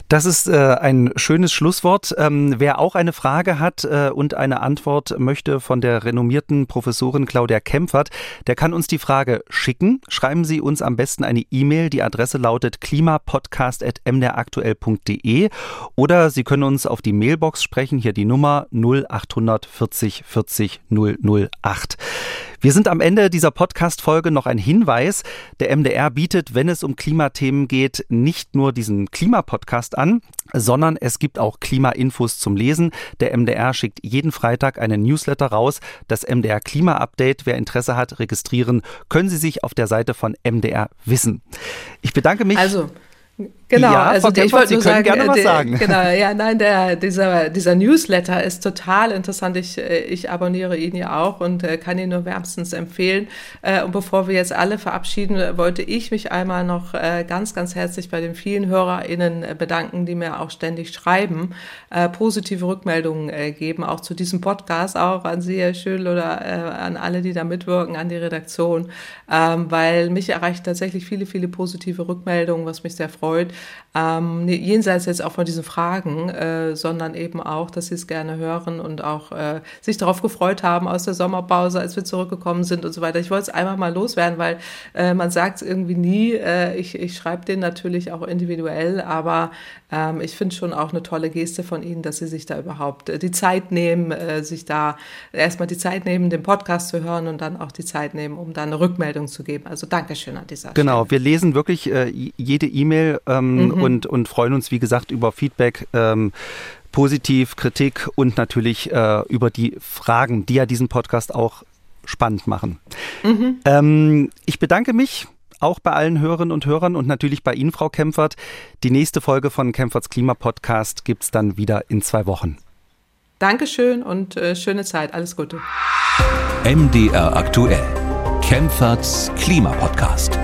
[SPEAKER 3] Das ist äh, ein schönes Schlusswort. Ähm, wer auch eine Frage hat äh, und eine Antwort möchte von der renommierten Professorin Claudia Kempfert, der kann uns die Frage schicken. Schreiben Sie uns am besten eine E-Mail. Die Adresse lautet klimapodcast.mderaktuell.de oder Sie können uns auf die Mailbox sprechen. Hier die Nummer 0840 40 008. Wir sind am Ende dieser Podcast-Folge noch ein Hinweis. Der MDR bietet, wenn es um Klimathemen geht, nicht nur diesen Klimapodcast an, sondern es gibt auch Klimainfos zum Lesen. Der MDR schickt jeden Freitag einen Newsletter raus, das MDR Klima Update. Wer Interesse hat, registrieren können Sie sich auf der Seite von MDR Wissen. Ich bedanke mich.
[SPEAKER 4] Also Genau, ja, also der, ich wollte nur sagen,
[SPEAKER 3] gerne was
[SPEAKER 4] der,
[SPEAKER 3] sagen.
[SPEAKER 4] Genau, ja, nein, der, dieser, dieser Newsletter ist total interessant. Ich, äh, ich abonniere ihn ja auch und äh, kann ihn nur wärmstens empfehlen. Äh, und bevor wir jetzt alle verabschieden, wollte ich mich einmal noch ganz, ganz herzlich bei den vielen HörerInnen bedanken, die mir auch ständig schreiben, positive Rückmeldungen geben, auch zu diesem Podcast, auch an Sie, Herr Schül, oder an alle, die da mitwirken, an die Redaktion, ähm, weil mich erreicht tatsächlich viele, viele positive Rückmeldungen, was mich sehr freut ähm, jenseits jetzt auch von diesen Fragen, äh, sondern eben auch, dass sie es gerne hören und auch äh, sich darauf gefreut haben aus der Sommerpause, als wir zurückgekommen sind und so weiter. Ich wollte es einfach mal loswerden, weil äh, man sagt es irgendwie nie. Äh, ich ich schreibe den natürlich auch individuell, aber ähm, ich finde schon auch eine tolle Geste von Ihnen, dass Sie sich da überhaupt äh, die Zeit nehmen, äh, sich da erstmal die Zeit nehmen, den Podcast zu hören und dann auch die Zeit nehmen, um da eine Rückmeldung zu geben. Also Dankeschön an dieser
[SPEAKER 3] genau, Stelle. Genau, wir lesen wirklich jede E-Mail ähm, mhm. und, und freuen uns, wie gesagt, über Feedback. Ähm, positiv, Kritik und natürlich äh, über die Fragen, die ja diesen Podcast auch spannend machen. Mhm. Ähm, ich bedanke mich auch bei allen Hörerinnen und Hörern und natürlich bei Ihnen, Frau Kempfert. Die nächste Folge von Kempferts Klimapodcast gibt es dann wieder in zwei Wochen.
[SPEAKER 4] Dankeschön und äh, schöne Zeit. Alles Gute.
[SPEAKER 2] MDR aktuell. Kempferts Klimapodcast.